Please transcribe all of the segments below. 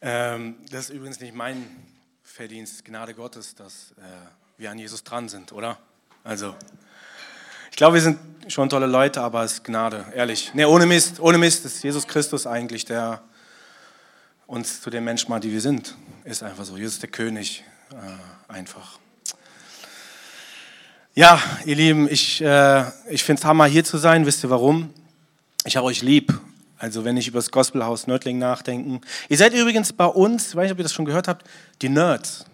Ähm, das ist übrigens nicht mein Verdienst, Gnade Gottes, dass äh, wir an Jesus dran sind, oder? Also, ich glaube, wir sind schon tolle Leute, aber es ist Gnade, ehrlich. Nee, ohne Mist, ohne Mist ist Jesus Christus eigentlich, der uns zu den Menschen macht, die wir sind. Ist einfach so. Jesus ist der König, äh, einfach. Ja, ihr Lieben, ich, äh, ich finde es Hammer, hier zu sein. Wisst ihr warum? Ich habe euch lieb. Also wenn ich über das Gospelhaus Nördling nachdenken. Ihr seid übrigens bei uns, ich weiß nicht, ob ihr das schon gehört habt, die Nerds.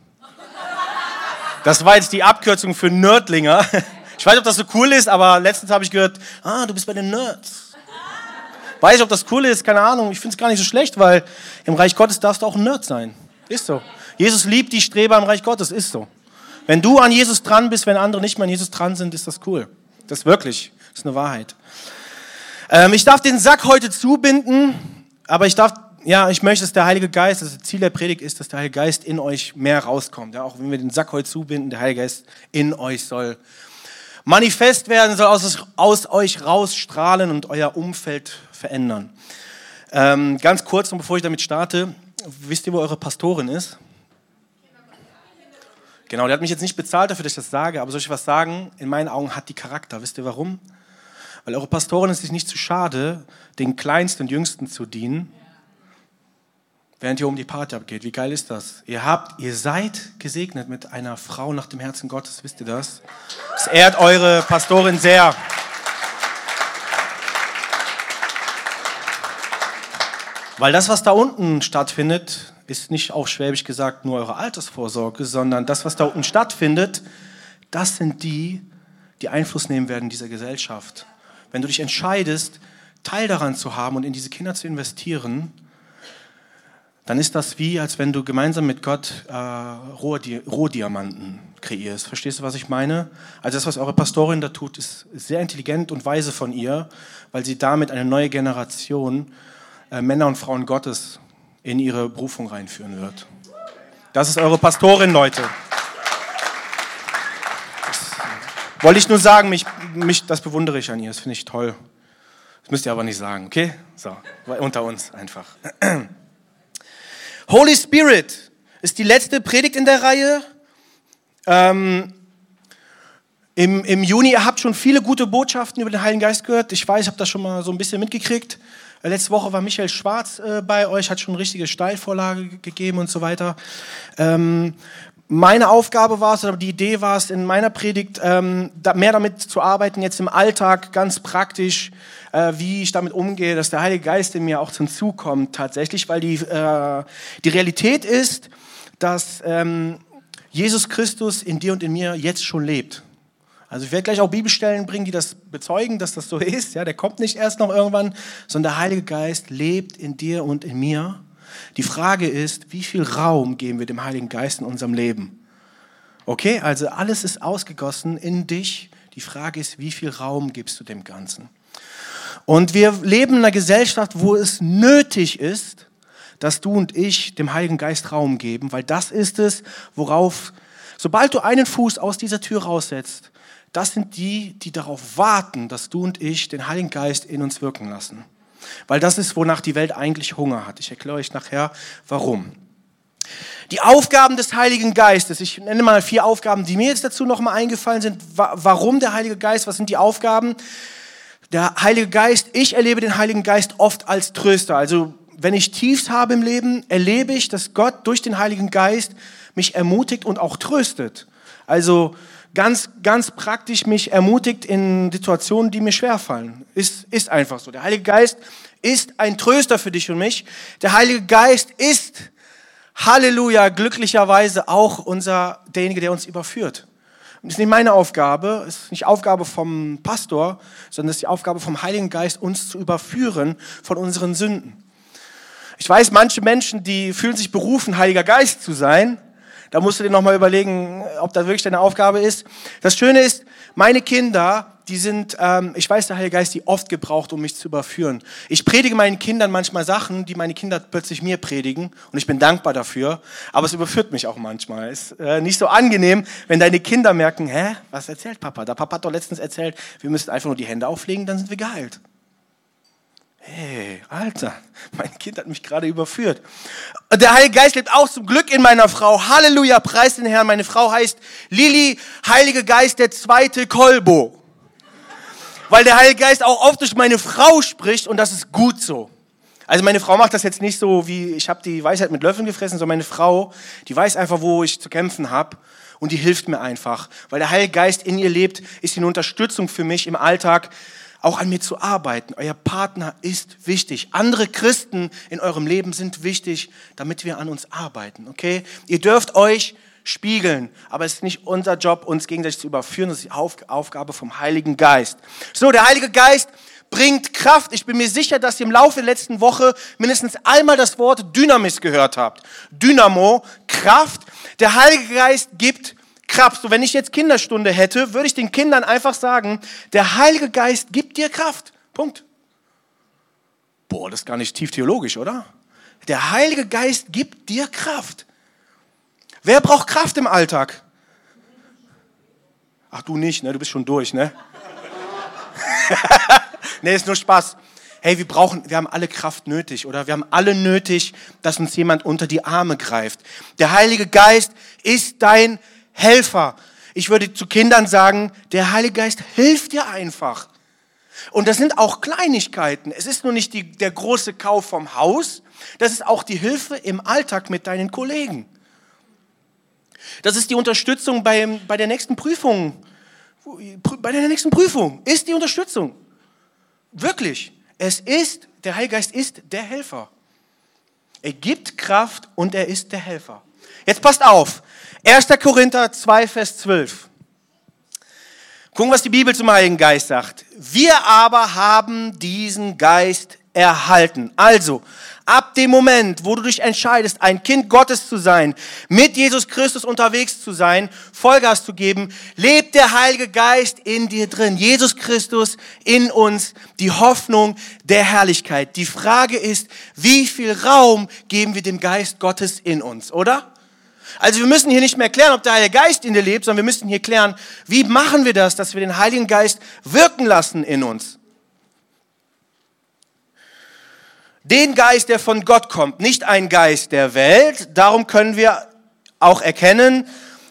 Das war jetzt die Abkürzung für Nördlinger. Ich weiß nicht, ob das so cool ist, aber letztens habe ich gehört, ah, du bist bei den Nerds. Weiß ich, ob das cool ist, keine Ahnung. Ich finde es gar nicht so schlecht, weil im Reich Gottes darfst du auch ein Nerd sein. Ist so. Jesus liebt die Streber im Reich Gottes, ist so. Wenn du an Jesus dran bist, wenn andere nicht mehr an Jesus dran sind, ist das cool. Das ist wirklich, das ist eine Wahrheit. Ähm, ich darf den Sack heute zubinden, aber ich darf, ja, ich möchte, dass der Heilige Geist, das Ziel der Predigt ist, dass der Heilige Geist in euch mehr rauskommt. Ja, auch wenn wir den Sack heute zubinden, der Heilige Geist in euch soll manifest werden, soll aus, aus euch rausstrahlen und euer Umfeld verändern. Ähm, ganz kurz, und bevor ich damit starte, wisst ihr, wo eure Pastorin ist? Genau, der hat mich jetzt nicht bezahlt dafür, dass ich das sage, aber soll ich was sagen? In meinen Augen hat die Charakter. Wisst ihr warum? Weil eure Pastorin ist sich nicht zu schade, den Kleinsten und Jüngsten zu dienen, während hier um die Party abgeht. Wie geil ist das? Ihr habt, ihr seid gesegnet mit einer Frau nach dem Herzen Gottes, wisst ihr das? Es ehrt eure Pastorin sehr. Weil das, was da unten stattfindet, ist nicht auf Schwäbisch gesagt nur eure Altersvorsorge, sondern das, was da unten stattfindet, das sind die, die Einfluss nehmen werden in dieser Gesellschaft. Wenn du dich entscheidest, Teil daran zu haben und in diese Kinder zu investieren, dann ist das wie, als wenn du gemeinsam mit Gott äh, Rohdiamanten kreierst. Verstehst du, was ich meine? Also das, was eure Pastorin da tut, ist sehr intelligent und weise von ihr, weil sie damit eine neue Generation äh, Männer und Frauen Gottes in ihre Berufung reinführen wird. Das ist eure Pastorin, Leute. Das wollte ich nur sagen, mich, mich, das bewundere ich an ihr, das finde ich toll. Das müsst ihr aber nicht sagen, okay? So, unter uns einfach. Holy Spirit ist die letzte Predigt in der Reihe. Ähm, im, Im Juni, ihr habt schon viele gute Botschaften über den Heiligen Geist gehört. Ich weiß, ich habe das schon mal so ein bisschen mitgekriegt. Äh, letzte Woche war Michael Schwarz äh, bei euch, hat schon eine richtige Steilvorlage gegeben und so weiter. Ähm, meine Aufgabe war es, oder die Idee war es, in meiner Predigt ähm, da mehr damit zu arbeiten, jetzt im Alltag ganz praktisch, äh, wie ich damit umgehe, dass der Heilige Geist in mir auch zum Zug kommt tatsächlich, weil die, äh, die Realität ist, dass ähm, Jesus Christus in dir und in mir jetzt schon lebt. Also ich werde gleich auch Bibelstellen bringen, die das bezeugen, dass das so ist. Ja, der kommt nicht erst noch irgendwann, sondern der Heilige Geist lebt in dir und in mir. Die Frage ist, wie viel Raum geben wir dem Heiligen Geist in unserem Leben? Okay, also alles ist ausgegossen in dich. Die Frage ist, wie viel Raum gibst du dem Ganzen? Und wir leben in einer Gesellschaft, wo es nötig ist, dass du und ich dem Heiligen Geist Raum geben, weil das ist es, worauf, sobald du einen Fuß aus dieser Tür raussetzt, das sind die, die darauf warten, dass du und ich den Heiligen Geist in uns wirken lassen. Weil das ist, wonach die Welt eigentlich Hunger hat. Ich erkläre euch nachher, warum. Die Aufgaben des Heiligen Geistes, ich nenne mal vier Aufgaben, die mir jetzt dazu nochmal eingefallen sind. Warum der Heilige Geist? Was sind die Aufgaben? Der Heilige Geist, ich erlebe den Heiligen Geist oft als Tröster. Also wenn ich Tiefs habe im Leben, erlebe ich, dass Gott durch den Heiligen Geist mich ermutigt und auch tröstet. Also ganz, ganz praktisch mich ermutigt in Situationen, die mir schwerfallen. Ist, ist einfach so. Der Heilige Geist ist ein Tröster für dich und mich. Der Heilige Geist ist, Halleluja, glücklicherweise auch unser, derjenige, der uns überführt. Und das ist nicht meine Aufgabe, es ist nicht Aufgabe vom Pastor, sondern es ist die Aufgabe vom Heiligen Geist, uns zu überführen von unseren Sünden. Ich weiß, manche Menschen, die fühlen sich berufen, Heiliger Geist zu sein, da musst du dir nochmal überlegen, ob das wirklich deine Aufgabe ist. Das Schöne ist, meine Kinder, die sind, ähm, ich weiß, der Heilige Geist die oft gebraucht, um mich zu überführen. Ich predige meinen Kindern manchmal Sachen, die meine Kinder plötzlich mir predigen und ich bin dankbar dafür, aber es überführt mich auch manchmal. Ist äh, nicht so angenehm, wenn deine Kinder merken, hä, was erzählt Papa? Der Papa hat doch letztens erzählt, wir müssen einfach nur die Hände auflegen, dann sind wir geheilt. Hey, Alter, mein Kind hat mich gerade überführt. Der Heilige Geist lebt auch zum Glück in meiner Frau. Halleluja, preis den Herrn. Meine Frau heißt Lili, Heilige Geist, der zweite Kolbo. Weil der Heilige Geist auch oft durch meine Frau spricht und das ist gut so. Also meine Frau macht das jetzt nicht so wie, ich habe die Weisheit mit Löffeln gefressen, sondern meine Frau, die weiß einfach, wo ich zu kämpfen habe und die hilft mir einfach. Weil der Heilige Geist in ihr lebt, ist eine Unterstützung für mich im Alltag, auch an mir zu arbeiten. Euer Partner ist wichtig. Andere Christen in eurem Leben sind wichtig, damit wir an uns arbeiten, okay? Ihr dürft euch spiegeln, aber es ist nicht unser Job, uns gegenseitig zu überführen, das ist die Aufgabe vom Heiligen Geist. So, der Heilige Geist bringt Kraft. Ich bin mir sicher, dass ihr im Laufe der letzten Woche mindestens einmal das Wort Dynamis gehört habt. Dynamo, Kraft. Der Heilige Geist gibt Kraft. So, wenn ich jetzt Kinderstunde hätte, würde ich den Kindern einfach sagen, der Heilige Geist gibt dir Kraft. Punkt. Boah, das ist gar nicht tief theologisch, oder? Der Heilige Geist gibt dir Kraft. Wer braucht Kraft im Alltag? Ach, du nicht, ne? Du bist schon durch, ne? nee, ist nur Spaß. Hey, wir brauchen, wir haben alle Kraft nötig, oder? Wir haben alle nötig, dass uns jemand unter die Arme greift. Der Heilige Geist ist dein Helfer. Ich würde zu Kindern sagen, der Heilige Geist hilft dir einfach. Und das sind auch Kleinigkeiten. Es ist nur nicht die, der große Kauf vom Haus, das ist auch die Hilfe im Alltag mit deinen Kollegen. Das ist die Unterstützung bei, bei der nächsten Prüfung. Bei der nächsten Prüfung ist die Unterstützung. Wirklich. Es ist, der Heilige Geist ist der Helfer. Er gibt Kraft und er ist der Helfer. Jetzt passt auf. 1. Korinther 2, Vers 12. Gucken, was die Bibel zum Heiligen Geist sagt. Wir aber haben diesen Geist erhalten. Also, ab dem Moment, wo du dich entscheidest, ein Kind Gottes zu sein, mit Jesus Christus unterwegs zu sein, Vollgas zu geben, lebt der Heilige Geist in dir drin. Jesus Christus in uns, die Hoffnung der Herrlichkeit. Die Frage ist, wie viel Raum geben wir dem Geist Gottes in uns, oder? Also wir müssen hier nicht mehr klären, ob der Heilige Geist in dir lebt, sondern wir müssen hier klären, wie machen wir das, dass wir den Heiligen Geist wirken lassen in uns. den Geist, der von Gott kommt, nicht ein Geist der Welt. Darum können wir auch erkennen,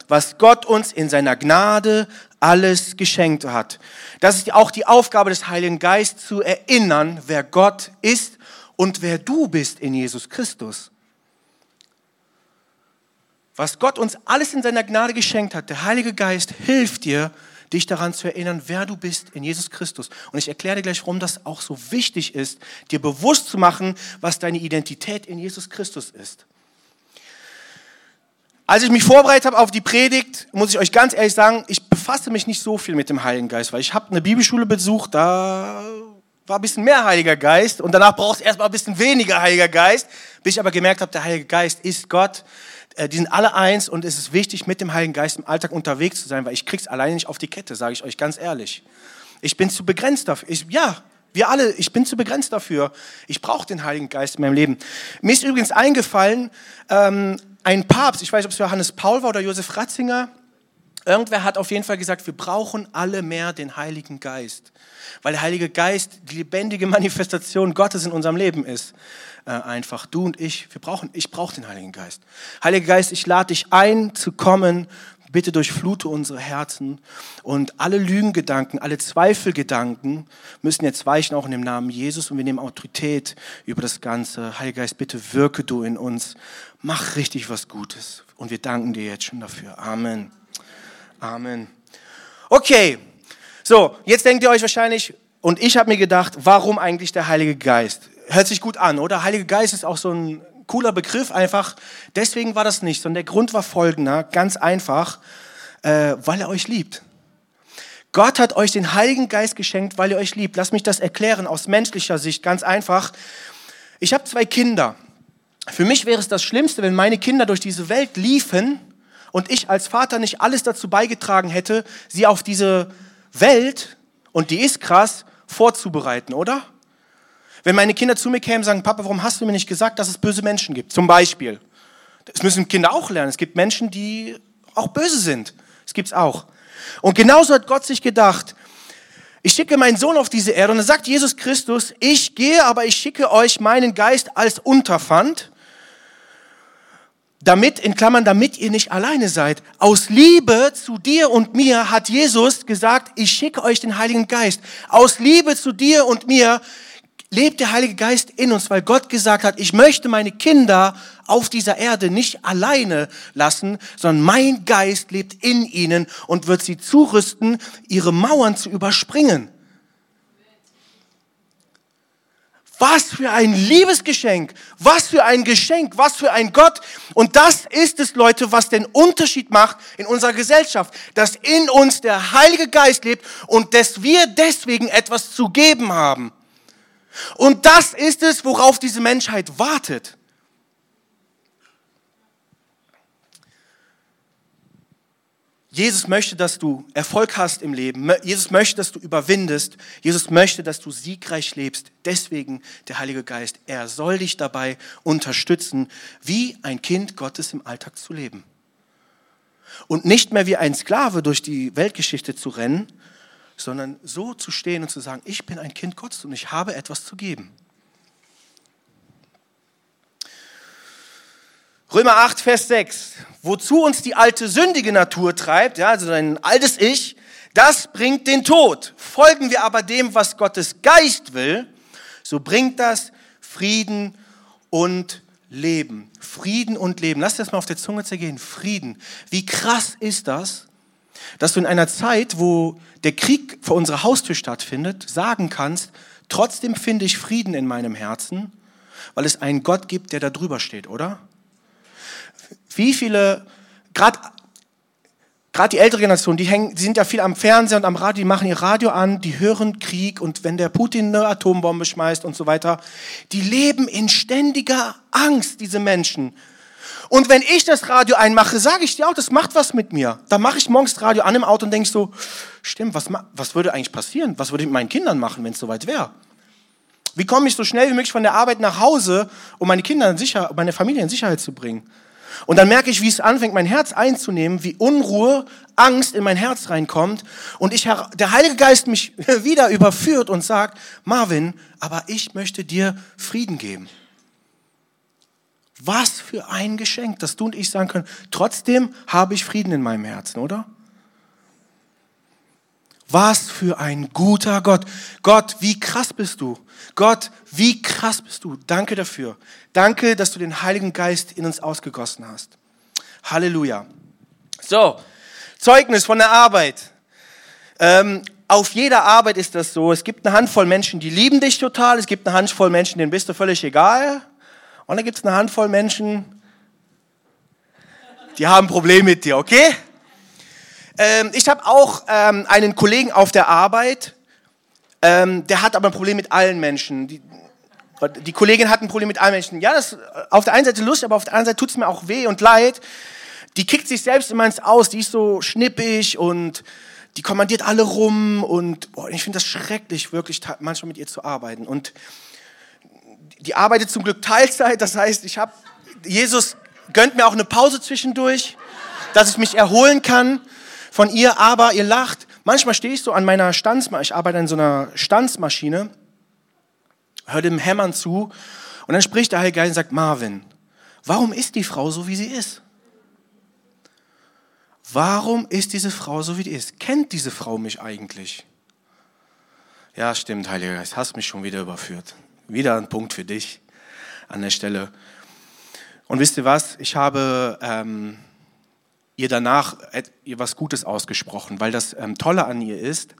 was Gott uns in seiner Gnade alles geschenkt hat. Das ist auch die Aufgabe des Heiligen Geistes, zu erinnern, wer Gott ist und wer du bist in Jesus Christus. Was Gott uns alles in seiner Gnade geschenkt hat, der Heilige Geist hilft dir, dich daran zu erinnern, wer du bist in Jesus Christus. Und ich erkläre dir gleich, warum das auch so wichtig ist, dir bewusst zu machen, was deine Identität in Jesus Christus ist. Als ich mich vorbereitet habe auf die Predigt, muss ich euch ganz ehrlich sagen, ich befasse mich nicht so viel mit dem Heiligen Geist, weil ich habe eine Bibelschule besucht, da war ein bisschen mehr Heiliger Geist und danach brauchst du erstmal ein bisschen weniger Heiliger Geist, bis ich aber gemerkt habe, der Heilige Geist ist Gott die sind alle eins und es ist wichtig, mit dem Heiligen Geist im Alltag unterwegs zu sein, weil ich krieg's alleine nicht auf die Kette, sage ich euch ganz ehrlich. Ich bin zu begrenzt dafür. Ich, ja, wir alle, ich bin zu begrenzt dafür. Ich brauche den Heiligen Geist in meinem Leben. Mir ist übrigens eingefallen, ähm, ein Papst, ich weiß nicht, ob es Johannes Paul war oder Josef Ratzinger, irgendwer hat auf jeden Fall gesagt, wir brauchen alle mehr den Heiligen Geist. Weil der Heilige Geist die lebendige Manifestation Gottes in unserem Leben ist äh, einfach. Du und ich, wir brauchen, ich brauche den Heiligen Geist. Heiliger Geist, ich lade dich ein zu kommen. Bitte durchflute unsere Herzen und alle Lügengedanken, alle Zweifelgedanken müssen jetzt weichen, auch in dem Namen Jesus und wir nehmen Autorität über das Ganze. Heiliger Geist, bitte wirke du in uns. Mach richtig was Gutes und wir danken dir jetzt schon dafür. Amen. Amen. Okay, so, jetzt denkt ihr euch wahrscheinlich, und ich habe mir gedacht, warum eigentlich der Heilige Geist? hört sich gut an, oder? Heiliger Geist ist auch so ein cooler Begriff einfach. Deswegen war das nicht, sondern der Grund war folgender, ganz einfach, äh, weil er euch liebt. Gott hat euch den Heiligen Geist geschenkt, weil er euch liebt. Lass mich das erklären aus menschlicher Sicht, ganz einfach. Ich habe zwei Kinder. Für mich wäre es das Schlimmste, wenn meine Kinder durch diese Welt liefen und ich als Vater nicht alles dazu beigetragen hätte, sie auf diese Welt, und die ist krass, vorzubereiten, oder? Wenn meine Kinder zu mir kämen sagen, Papa, warum hast du mir nicht gesagt, dass es böse Menschen gibt? Zum Beispiel. Das müssen Kinder auch lernen. Es gibt Menschen, die auch böse sind. Das gibt's auch. Und genauso hat Gott sich gedacht, Ich schicke meinen Sohn auf diese Erde und dann sagt Jesus Christus, ich gehe, aber ich schicke euch meinen Geist als Unterpfand, damit, in Klammern, damit ihr nicht alleine seid. Aus Liebe zu dir und mir hat Jesus gesagt, ich schicke euch den Heiligen Geist. Aus Liebe zu dir und mir lebt der Heilige Geist in uns, weil Gott gesagt hat, ich möchte meine Kinder auf dieser Erde nicht alleine lassen, sondern mein Geist lebt in ihnen und wird sie zurüsten, ihre Mauern zu überspringen. Was für ein Liebesgeschenk, was für ein Geschenk, was für ein Gott. Und das ist es, Leute, was den Unterschied macht in unserer Gesellschaft, dass in uns der Heilige Geist lebt und dass wir deswegen etwas zu geben haben. Und das ist es, worauf diese Menschheit wartet. Jesus möchte, dass du Erfolg hast im Leben. Jesus möchte, dass du überwindest. Jesus möchte, dass du siegreich lebst. Deswegen der Heilige Geist. Er soll dich dabei unterstützen, wie ein Kind Gottes im Alltag zu leben. Und nicht mehr wie ein Sklave durch die Weltgeschichte zu rennen, sondern so zu stehen und zu sagen, ich bin ein Kind Gottes und ich habe etwas zu geben. Römer 8, Vers 6. Wozu uns die alte sündige Natur treibt, ja, also ein altes Ich, das bringt den Tod. Folgen wir aber dem, was Gottes Geist will, so bringt das Frieden und Leben. Frieden und Leben. Lass das mal auf der Zunge zergehen. Frieden. Wie krass ist das, dass du in einer Zeit, wo der Krieg vor unserer Haustür stattfindet, sagen kannst, trotzdem finde ich Frieden in meinem Herzen, weil es einen Gott gibt, der da drüber steht, oder? Wie viele, gerade die ältere Generation, die, hängen, die sind ja viel am Fernseher und am Radio, die machen ihr Radio an, die hören Krieg und wenn der Putin eine Atombombe schmeißt und so weiter, die leben in ständiger Angst, diese Menschen. Und wenn ich das Radio einmache, sage ich dir auch, das macht was mit mir. Da mache ich morgens Radio an im Auto und denke so, stimmt, was, was würde eigentlich passieren? Was würde ich mit meinen Kindern machen, wenn es soweit wäre? Wie komme ich so schnell wie möglich von der Arbeit nach Hause, um meine Kinder in Sicherheit, meine Familie in Sicherheit zu bringen? Und dann merke ich, wie es anfängt, mein Herz einzunehmen, wie Unruhe, Angst in mein Herz reinkommt und ich, der Heilige Geist mich wieder überführt und sagt, Marvin, aber ich möchte dir Frieden geben. Was für ein Geschenk, dass du und ich sagen können, trotzdem habe ich Frieden in meinem Herzen, oder? Was für ein guter Gott. Gott, wie krass bist du? Gott, wie krass bist du? Danke dafür. Danke, dass du den Heiligen Geist in uns ausgegossen hast. Halleluja. So, Zeugnis von der Arbeit. Ähm, auf jeder Arbeit ist das so. Es gibt eine Handvoll Menschen, die lieben dich total. Es gibt eine Handvoll Menschen, denen bist du völlig egal. Und dann gibt es eine Handvoll Menschen, die haben ein Problem mit dir, okay? Ähm, ich habe auch ähm, einen Kollegen auf der Arbeit, ähm, der hat aber ein Problem mit allen Menschen. Die, die Kollegin hat ein Problem mit allen Menschen. Ja, das ist auf der einen Seite lustig, aber auf der anderen Seite tut es mir auch weh und leid. Die kickt sich selbst immer ins Aus, die ist so schnippig und die kommandiert alle rum und boah, ich finde das schrecklich, wirklich manchmal mit ihr zu arbeiten. Und die arbeitet zum Glück Teilzeit, das heißt, ich habe, Jesus gönnt mir auch eine Pause zwischendurch, dass ich mich erholen kann von ihr, aber ihr lacht. Manchmal stehe ich so an meiner Stanzmaschine, ich arbeite an so einer Stanzmaschine, höre dem Hämmern zu und dann spricht der Heilige Geist und sagt, Marvin, warum ist die Frau so, wie sie ist? Warum ist diese Frau so, wie die ist? Kennt diese Frau mich eigentlich? Ja, stimmt, Heiliger Geist, hast mich schon wieder überführt. Wieder ein Punkt für dich an der Stelle. Und wisst ihr was? Ich habe ähm, ihr danach ihr was Gutes ausgesprochen, weil das ähm, Tolle an ihr ist,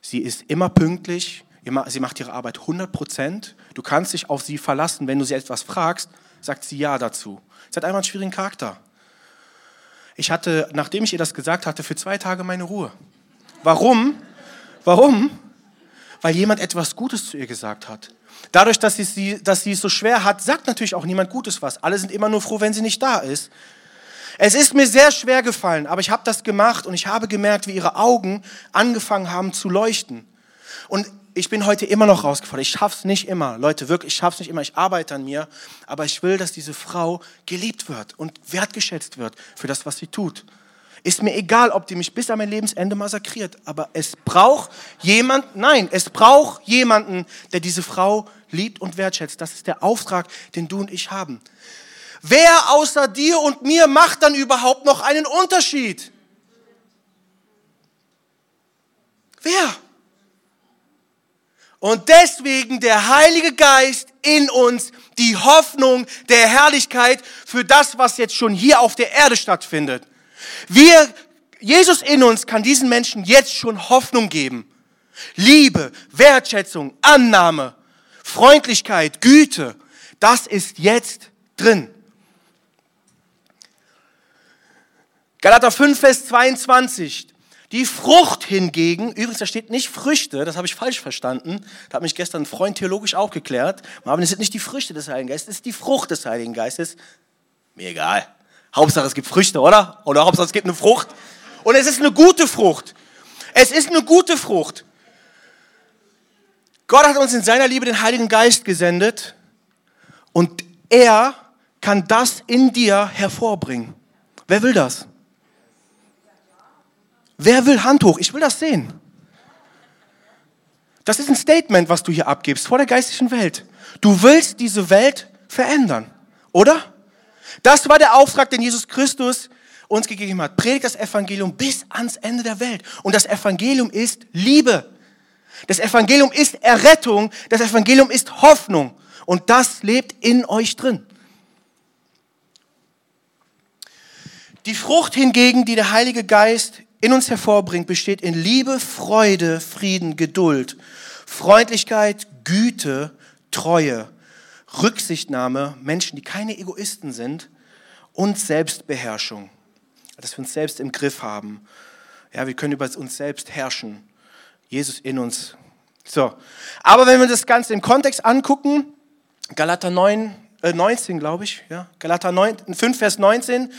sie ist immer pünktlich, sie macht ihre Arbeit 100 Prozent. Du kannst dich auf sie verlassen. Wenn du sie etwas fragst, sagt sie Ja dazu. Sie hat einfach einen schwierigen Charakter. Ich hatte, nachdem ich ihr das gesagt hatte, für zwei Tage meine Ruhe. Warum? Warum? Weil jemand etwas Gutes zu ihr gesagt hat. Dadurch, dass sie, dass sie es so schwer hat, sagt natürlich auch niemand Gutes was. Alle sind immer nur froh, wenn sie nicht da ist. Es ist mir sehr schwer gefallen, aber ich habe das gemacht und ich habe gemerkt, wie ihre Augen angefangen haben zu leuchten. Und ich bin heute immer noch rausgefordert. Ich schaff's nicht immer. Leute, wirklich, ich schaff's nicht immer. Ich arbeite an mir. Aber ich will, dass diese Frau geliebt wird und wertgeschätzt wird für das, was sie tut. Ist mir egal, ob die mich bis an mein Lebensende massakriert, aber es braucht jemand, nein, es braucht jemanden, der diese Frau liebt und wertschätzt. Das ist der Auftrag, den du und ich haben. Wer außer dir und mir macht dann überhaupt noch einen Unterschied? Wer? Und deswegen der Heilige Geist in uns, die Hoffnung der Herrlichkeit für das, was jetzt schon hier auf der Erde stattfindet. Wir, Jesus in uns kann diesen Menschen jetzt schon Hoffnung geben. Liebe, Wertschätzung, Annahme, Freundlichkeit, Güte, das ist jetzt drin. Galater 5, Vers 22. Die Frucht hingegen, übrigens, da steht nicht Früchte, das habe ich falsch verstanden. Da hat mich gestern ein Freund theologisch aufgeklärt. Aber es sind nicht die Früchte des Heiligen Geistes, es ist die Frucht des Heiligen Geistes. Mir egal. Hauptsache es gibt Früchte, oder? Oder Hauptsache es gibt eine Frucht. Und es ist eine gute Frucht. Es ist eine gute Frucht. Gott hat uns in seiner Liebe den Heiligen Geist gesendet und er kann das in dir hervorbringen. Wer will das? Wer will Hand hoch? Ich will das sehen. Das ist ein Statement, was du hier abgibst vor der geistlichen Welt. Du willst diese Welt verändern, oder? Das war der Auftrag, den Jesus Christus uns gegeben hat. Predigt das Evangelium bis ans Ende der Welt. Und das Evangelium ist Liebe. Das Evangelium ist Errettung. Das Evangelium ist Hoffnung. Und das lebt in euch drin. Die Frucht hingegen, die der Heilige Geist in uns hervorbringt, besteht in Liebe, Freude, Frieden, Geduld, Freundlichkeit, Güte, Treue, Rücksichtnahme, Menschen, die keine Egoisten sind und Selbstbeherrschung. Dass wir uns selbst im Griff haben. Ja, wir können über uns selbst herrschen. Jesus in uns. So. Aber wenn wir das Ganze im Kontext angucken, Galater 9, äh 19, glaube ich, ja, Galater 9, 5, Vers 19,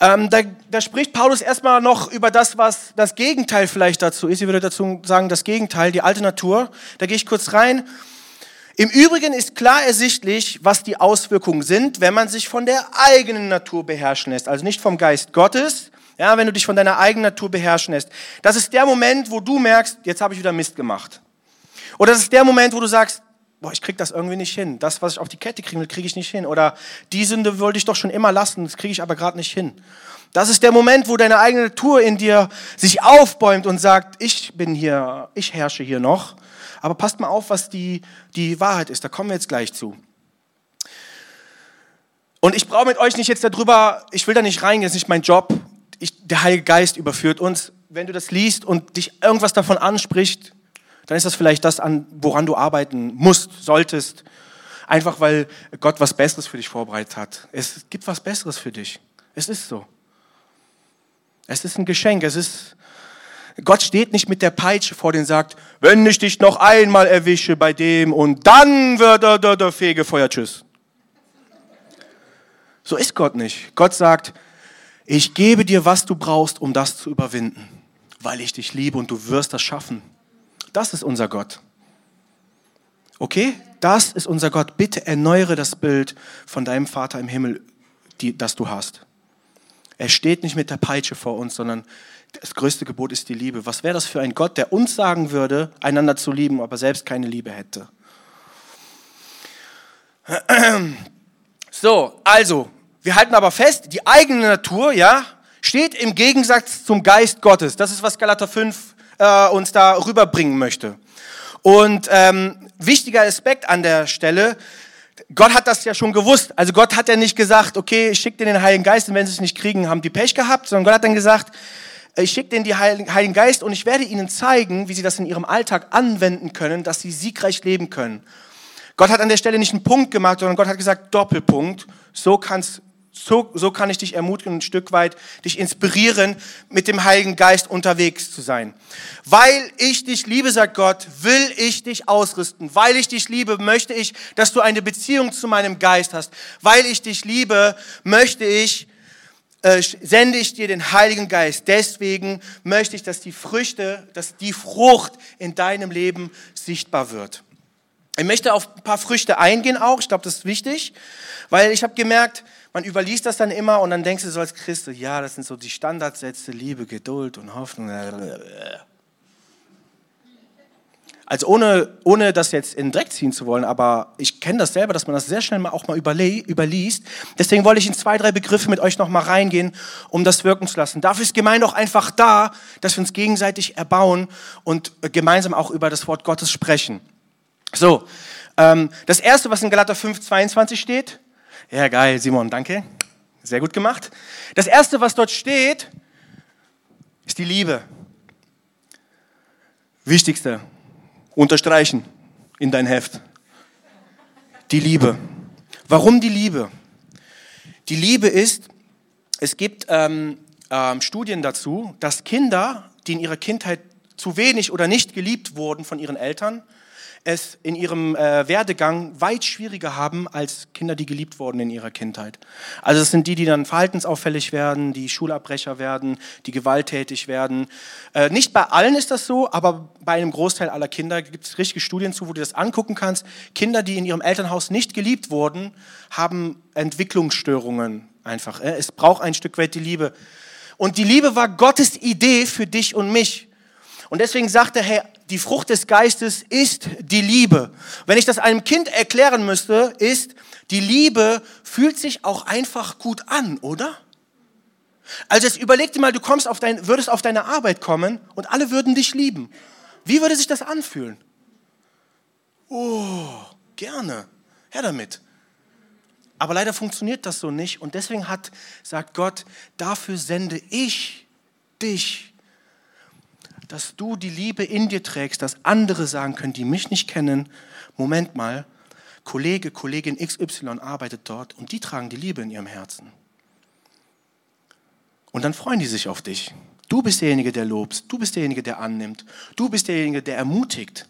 ähm, da, da, spricht Paulus erstmal noch über das, was das Gegenteil vielleicht dazu ist. Ich würde dazu sagen, das Gegenteil, die alte Natur. Da gehe ich kurz rein. Im Übrigen ist klar ersichtlich, was die Auswirkungen sind, wenn man sich von der eigenen Natur beherrschen lässt. Also nicht vom Geist Gottes, ja, wenn du dich von deiner eigenen Natur beherrschen lässt. Das ist der Moment, wo du merkst, jetzt habe ich wieder Mist gemacht. Oder das ist der Moment, wo du sagst, boah, ich krieg das irgendwie nicht hin. Das, was ich auf die Kette kriegen will, kriege ich nicht hin. Oder die Sünde wollte ich doch schon immer lassen, das kriege ich aber gerade nicht hin. Das ist der Moment, wo deine eigene Natur in dir sich aufbäumt und sagt, ich bin hier, ich herrsche hier noch. Aber passt mal auf, was die, die Wahrheit ist. Da kommen wir jetzt gleich zu. Und ich brauche mit euch nicht jetzt darüber, ich will da nicht reingehen, das ist nicht mein Job. Ich, der Heilige Geist überführt uns. Wenn du das liest und dich irgendwas davon anspricht, dann ist das vielleicht das, an, woran du arbeiten musst, solltest. Einfach weil Gott was Besseres für dich vorbereitet hat. Es gibt was Besseres für dich. Es ist so. Es ist ein Geschenk. Es ist, Gott steht nicht mit der Peitsche vor dir und sagt, wenn ich dich noch einmal erwische bei dem und dann wird der, der, der Fegefeuer, tschüss. So ist Gott nicht. Gott sagt, ich gebe dir, was du brauchst, um das zu überwinden, weil ich dich liebe und du wirst das schaffen. Das ist unser Gott. Okay? Das ist unser Gott. Bitte erneuere das Bild von deinem Vater im Himmel, die, das du hast. Er steht nicht mit der Peitsche vor uns, sondern das größte Gebot ist die Liebe. Was wäre das für ein Gott, der uns sagen würde, einander zu lieben, aber selbst keine Liebe hätte? So, also, wir halten aber fest, die eigene Natur, ja, steht im Gegensatz zum Geist Gottes. Das ist, was Galater 5 äh, uns da rüberbringen möchte. Und ähm, wichtiger Aspekt an der Stelle, Gott hat das ja schon gewusst. Also Gott hat ja nicht gesagt, okay, ich schicke dir den Heiligen Geist und wenn sie es nicht kriegen, haben die Pech gehabt, sondern Gott hat dann gesagt, ich schicke denen den Heiligen Geist und ich werde ihnen zeigen, wie sie das in ihrem Alltag anwenden können, dass sie siegreich leben können. Gott hat an der Stelle nicht einen Punkt gemacht, sondern Gott hat gesagt, Doppelpunkt. So kannst so, so kann ich dich ermutigen, ein Stück weit dich inspirieren, mit dem Heiligen Geist unterwegs zu sein. Weil ich dich liebe, sagt Gott, will ich dich ausrüsten. Weil ich dich liebe, möchte ich, dass du eine Beziehung zu meinem Geist hast. Weil ich dich liebe, möchte ich, äh, sende ich dir den Heiligen Geist. Deswegen möchte ich, dass die Früchte, dass die Frucht in deinem Leben sichtbar wird. Ich möchte auf ein paar Früchte eingehen auch. Ich glaube, das ist wichtig, weil ich habe gemerkt, man überliest das dann immer und dann denkst du so als Christ, ja, das sind so die Standardsätze, Liebe, Geduld und Hoffnung. Also ohne, ohne das jetzt in den Dreck ziehen zu wollen, aber ich kenne das selber, dass man das sehr schnell mal auch mal überliest. Deswegen wollte ich in zwei, drei Begriffe mit euch noch mal reingehen, um das wirken zu lassen. Dafür ist Gemeinde auch einfach da, dass wir uns gegenseitig erbauen und gemeinsam auch über das Wort Gottes sprechen. So, ähm, das erste, was in Galater 5, 22 steht, ja geil, Simon, danke, sehr gut gemacht. Das erste, was dort steht, ist die Liebe. Wichtigste, unterstreichen in dein Heft. Die Liebe. Warum die Liebe? Die Liebe ist, es gibt ähm, ähm, Studien dazu, dass Kinder, die in ihrer Kindheit zu wenig oder nicht geliebt wurden von ihren Eltern, es in ihrem äh, Werdegang weit schwieriger haben als Kinder, die geliebt wurden in ihrer Kindheit. Also es sind die, die dann verhaltensauffällig werden, die Schulabbrecher werden, die gewalttätig werden. Äh, nicht bei allen ist das so, aber bei einem Großteil aller Kinder gibt es richtige Studien zu, wo du das angucken kannst. Kinder, die in ihrem Elternhaus nicht geliebt wurden, haben Entwicklungsstörungen einfach. Äh? Es braucht ein Stück weit die Liebe. Und die Liebe war Gottes Idee für dich und mich. Und deswegen sagt er, hey, die Frucht des Geistes ist die Liebe. Wenn ich das einem Kind erklären müsste, ist, die Liebe fühlt sich auch einfach gut an, oder? Also jetzt überleg dir mal, du kommst auf dein, würdest auf deine Arbeit kommen und alle würden dich lieben. Wie würde sich das anfühlen? Oh, gerne. Her damit. Aber leider funktioniert das so nicht und deswegen hat, sagt Gott, dafür sende ich dich dass du die Liebe in dir trägst, dass andere sagen können, die mich nicht kennen, Moment mal, Kollege, Kollegin XY arbeitet dort und die tragen die Liebe in ihrem Herzen. Und dann freuen die sich auf dich. Du bist derjenige, der lobst. Du bist derjenige, der annimmt. Du bist derjenige, der ermutigt.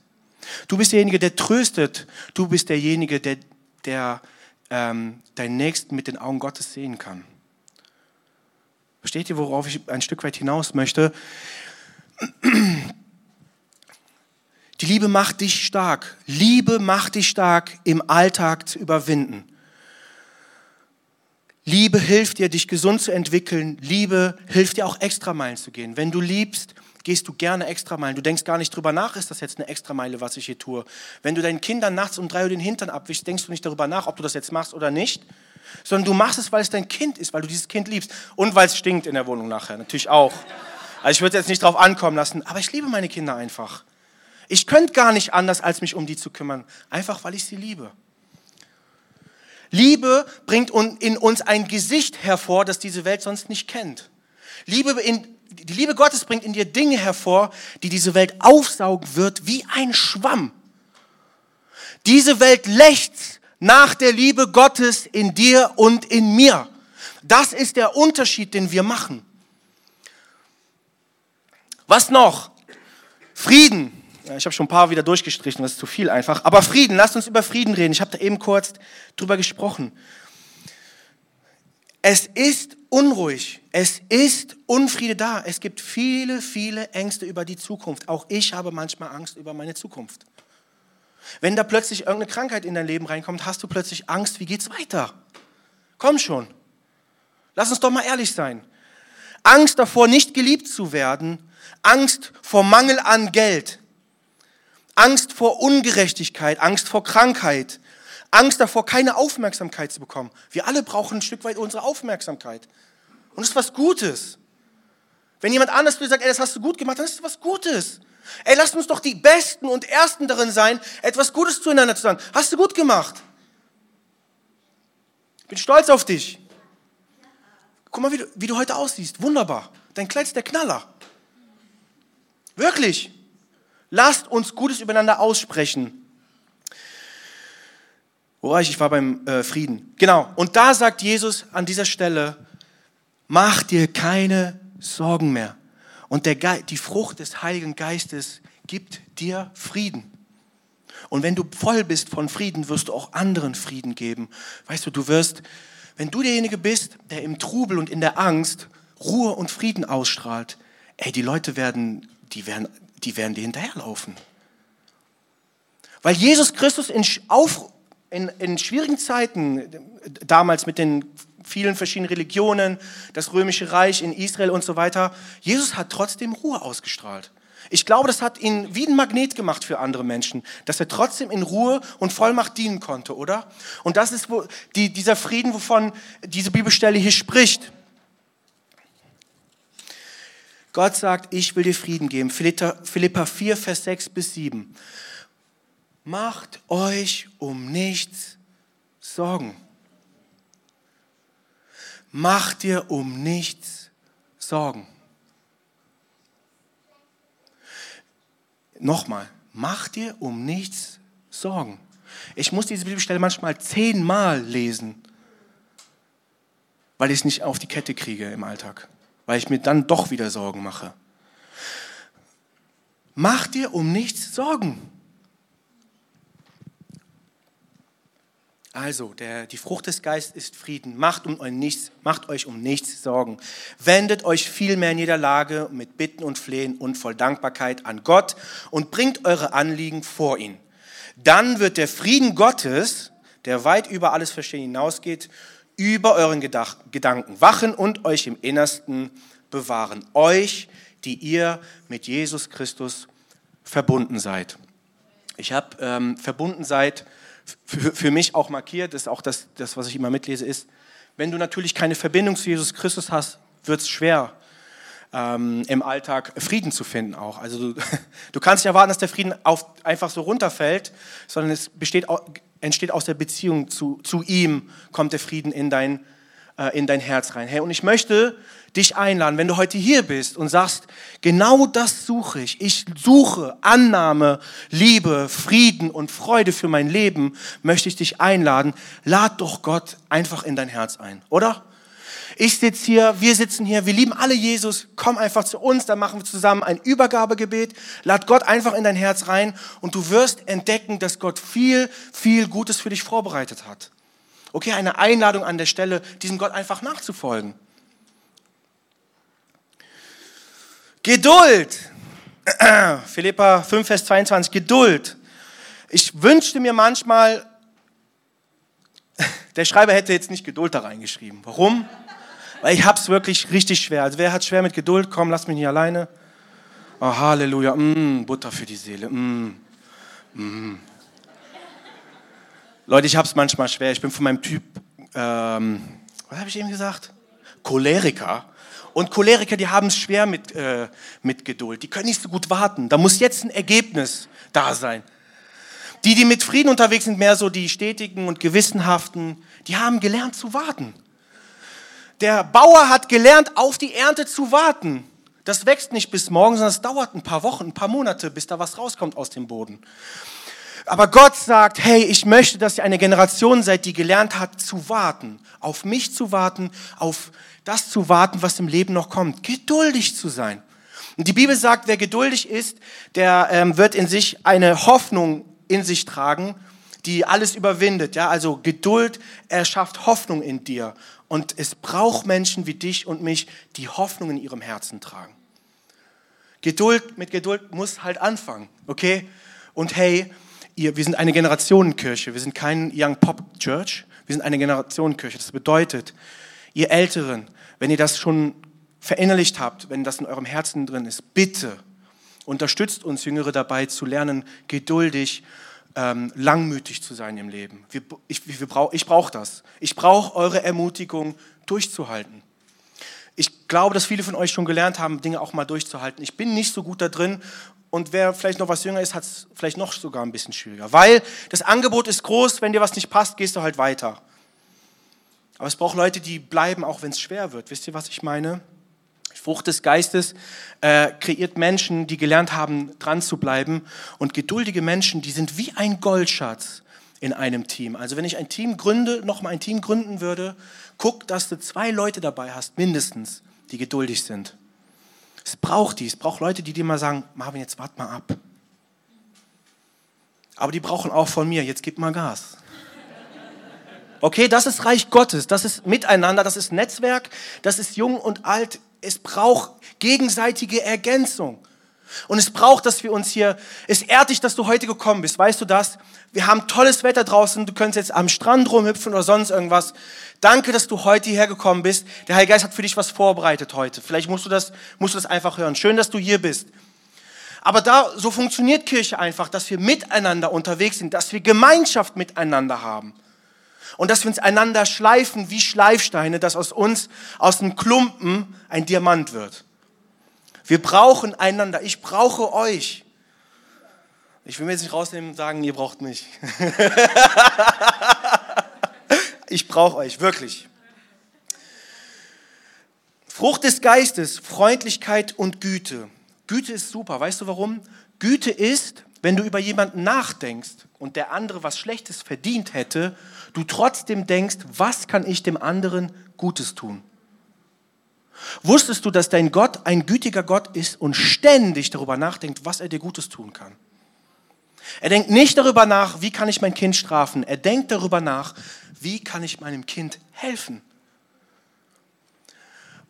Du bist derjenige, der tröstet. Du bist derjenige, der, der ähm, deinen Nächsten mit den Augen Gottes sehen kann. Versteht ihr, worauf ich ein Stück weit hinaus möchte? Die Liebe macht dich stark. Liebe macht dich stark, im Alltag zu überwinden. Liebe hilft dir, dich gesund zu entwickeln. Liebe hilft dir auch Extrameilen zu gehen. Wenn du liebst, gehst du gerne Extrameilen. Du denkst gar nicht drüber nach, ist das jetzt eine Extrameile, was ich hier tue. Wenn du deinen Kindern nachts um drei Uhr den Hintern abwischst, denkst du nicht darüber nach, ob du das jetzt machst oder nicht, sondern du machst es, weil es dein Kind ist, weil du dieses Kind liebst und weil es stinkt in der Wohnung nachher, natürlich auch. Also ich würde jetzt nicht drauf ankommen lassen, aber ich liebe meine Kinder einfach. Ich könnte gar nicht anders, als mich um die zu kümmern, einfach weil ich sie liebe. Liebe bringt in uns ein Gesicht hervor, das diese Welt sonst nicht kennt. Liebe in, die Liebe Gottes bringt in dir Dinge hervor, die diese Welt aufsaugen wird wie ein Schwamm. Diese Welt lechzt nach der Liebe Gottes in dir und in mir. Das ist der Unterschied, den wir machen. Was noch? Frieden. Ich habe schon ein paar wieder durchgestrichen, das ist zu viel einfach. Aber Frieden, lasst uns über Frieden reden. Ich habe da eben kurz drüber gesprochen. Es ist unruhig, es ist Unfriede da. Es gibt viele, viele Ängste über die Zukunft. Auch ich habe manchmal Angst über meine Zukunft. Wenn da plötzlich irgendeine Krankheit in dein Leben reinkommt, hast du plötzlich Angst, wie geht's weiter? Komm schon. Lass uns doch mal ehrlich sein. Angst davor, nicht geliebt zu werden, Angst vor Mangel an Geld, Angst vor Ungerechtigkeit, Angst vor Krankheit, Angst davor, keine Aufmerksamkeit zu bekommen. Wir alle brauchen ein Stück weit unsere Aufmerksamkeit. Und das ist was Gutes. Wenn jemand anders dir sagt, ey, das hast du gut gemacht, dann ist das was Gutes. Ey, lasst uns doch die Besten und Ersten darin sein, etwas Gutes zueinander zu sagen. Hast du gut gemacht. Ich bin stolz auf dich. Guck mal, wie du, wie du heute aussiehst. Wunderbar. Dein Kleid ist der Knaller. Wirklich. Lasst uns Gutes übereinander aussprechen. Wo war ich? Ich war beim äh, Frieden. Genau. Und da sagt Jesus an dieser Stelle, mach dir keine Sorgen mehr. Und der Ge die Frucht des Heiligen Geistes gibt dir Frieden. Und wenn du voll bist von Frieden, wirst du auch anderen Frieden geben. Weißt du, du wirst, wenn du derjenige bist, der im Trubel und in der Angst Ruhe und Frieden ausstrahlt, ey, die Leute werden die werden, die werden dir hinterherlaufen. Weil Jesus Christus in, auf, in, in schwierigen Zeiten, damals mit den vielen verschiedenen Religionen, das römische Reich in Israel und so weiter. Jesus hat trotzdem Ruhe ausgestrahlt. Ich glaube, das hat ihn wie ein Magnet gemacht für andere Menschen, dass er trotzdem in Ruhe und Vollmacht dienen konnte, oder? Und das ist wo, die, dieser Frieden, wovon diese Bibelstelle hier spricht. Gott sagt, ich will dir Frieden geben. Philippa 4, Vers 6 bis 7. Macht euch um nichts Sorgen. Macht dir um nichts Sorgen. Nochmal, mach dir um nichts Sorgen. Ich muss diese Bibelstelle manchmal zehnmal lesen, weil ich es nicht auf die Kette kriege im Alltag, weil ich mir dann doch wieder Sorgen mache. Mach dir um nichts Sorgen. Also, der, die Frucht des Geistes ist Frieden. Macht, um euch nichts, macht euch um nichts Sorgen. Wendet euch vielmehr in jeder Lage mit Bitten und Flehen und voll Dankbarkeit an Gott und bringt eure Anliegen vor ihn. Dann wird der Frieden Gottes, der weit über alles Verstehen hinausgeht, über euren Gedach Gedanken wachen und euch im Innersten bewahren. Euch, die ihr mit Jesus Christus verbunden seid. Ich habe ähm, verbunden seid für, für mich auch markiert, ist auch das, das, was ich immer mitlese, ist, wenn du natürlich keine Verbindung zu Jesus Christus hast, wird es schwer, ähm, im Alltag Frieden zu finden auch. Also du, du kannst nicht erwarten, dass der Frieden auf, einfach so runterfällt, sondern es besteht, entsteht aus der Beziehung zu, zu ihm, kommt der Frieden in dein, äh, in dein Herz rein. Hey, und ich möchte dich einladen, wenn du heute hier bist und sagst, genau das suche ich. Ich suche Annahme, Liebe, Frieden und Freude für mein Leben, möchte ich dich einladen. Lad doch Gott einfach in dein Herz ein, oder? Ich sitze hier, wir sitzen hier, wir lieben alle Jesus. Komm einfach zu uns, dann machen wir zusammen ein Übergabegebet. Lad Gott einfach in dein Herz rein und du wirst entdecken, dass Gott viel, viel Gutes für dich vorbereitet hat. Okay, eine Einladung an der Stelle, diesem Gott einfach nachzufolgen. Geduld. Philippa 5, Vers 22, Geduld. Ich wünschte mir manchmal, der Schreiber hätte jetzt nicht Geduld da reingeschrieben. Warum? Weil ich hab's wirklich richtig schwer. Also wer hat schwer mit Geduld? Komm, lass mich nicht alleine. Oh, Halleluja. Mm, Butter für die Seele. Mm, mm. Leute, ich hab's manchmal schwer. Ich bin von meinem Typ, ähm, was habe ich eben gesagt? Choleriker. Und Choleriker, die haben es schwer mit, äh, mit Geduld. Die können nicht so gut warten. Da muss jetzt ein Ergebnis da sein. Die, die mit Frieden unterwegs sind, mehr so die stetigen und gewissenhaften, die haben gelernt zu warten. Der Bauer hat gelernt, auf die Ernte zu warten. Das wächst nicht bis morgen, sondern es dauert ein paar Wochen, ein paar Monate, bis da was rauskommt aus dem Boden. Aber Gott sagt, hey, ich möchte, dass ihr eine Generation seid, die gelernt hat zu warten, auf mich zu warten, auf das zu warten, was im Leben noch kommt, geduldig zu sein. Und die Bibel sagt, wer geduldig ist, der ähm, wird in sich eine Hoffnung in sich tragen, die alles überwindet. Ja, also Geduld erschafft Hoffnung in dir. Und es braucht Menschen wie dich und mich, die Hoffnung in ihrem Herzen tragen. Geduld, mit Geduld muss halt anfangen, okay? Und hey, ihr, wir sind eine Generationenkirche, wir sind kein Young Pop Church, wir sind eine Generationenkirche. Das bedeutet, ihr Älteren, wenn ihr das schon verinnerlicht habt, wenn das in eurem Herzen drin ist, bitte unterstützt uns Jüngere dabei zu lernen, geduldig, ähm, langmütig zu sein im Leben. Wir, ich wir brauch, ich brauche das. Ich brauche eure Ermutigung, durchzuhalten. Ich glaube, dass viele von euch schon gelernt haben, Dinge auch mal durchzuhalten. Ich bin nicht so gut da drin und wer vielleicht noch was jünger ist, hat es vielleicht noch sogar ein bisschen schwieriger. Weil das Angebot ist groß, wenn dir was nicht passt, gehst du halt weiter. Aber es braucht Leute, die bleiben, auch wenn es schwer wird. Wisst ihr, was ich meine? Frucht des Geistes äh, kreiert Menschen, die gelernt haben, dran zu bleiben. Und geduldige Menschen, die sind wie ein Goldschatz in einem Team. Also wenn ich ein Team gründe, nochmal ein Team gründen würde, guck, dass du zwei Leute dabei hast, mindestens, die geduldig sind. Es braucht die, es braucht Leute, die dir mal sagen, Marvin, jetzt wart mal ab. Aber die brauchen auch von mir, jetzt gib mal Gas. Okay, das ist Reich Gottes, das ist Miteinander, das ist Netzwerk, das ist jung und alt. Es braucht gegenseitige Ergänzung. Und es braucht, dass wir uns hier, es ehrt dich, dass du heute gekommen bist. Weißt du das? Wir haben tolles Wetter draußen. Du könntest jetzt am Strand rumhüpfen oder sonst irgendwas. Danke, dass du heute hierher gekommen bist. Der Heilige Geist hat für dich was vorbereitet heute. Vielleicht musst du das, musst du das einfach hören. Schön, dass du hier bist. Aber da, so funktioniert Kirche einfach, dass wir miteinander unterwegs sind, dass wir Gemeinschaft miteinander haben. Und dass wir uns einander schleifen wie Schleifsteine, dass aus uns, aus einem Klumpen ein Diamant wird. Wir brauchen einander. Ich brauche euch. Ich will mir jetzt nicht rausnehmen und sagen, ihr braucht mich. ich brauche euch, wirklich. Frucht des Geistes, Freundlichkeit und Güte. Güte ist super. Weißt du warum? Güte ist, wenn du über jemanden nachdenkst und der andere was Schlechtes verdient hätte, du trotzdem denkst, was kann ich dem anderen Gutes tun? Wusstest du, dass dein Gott ein gütiger Gott ist und ständig darüber nachdenkt, was er dir Gutes tun kann? Er denkt nicht darüber nach, wie kann ich mein Kind strafen. Er denkt darüber nach, wie kann ich meinem Kind helfen.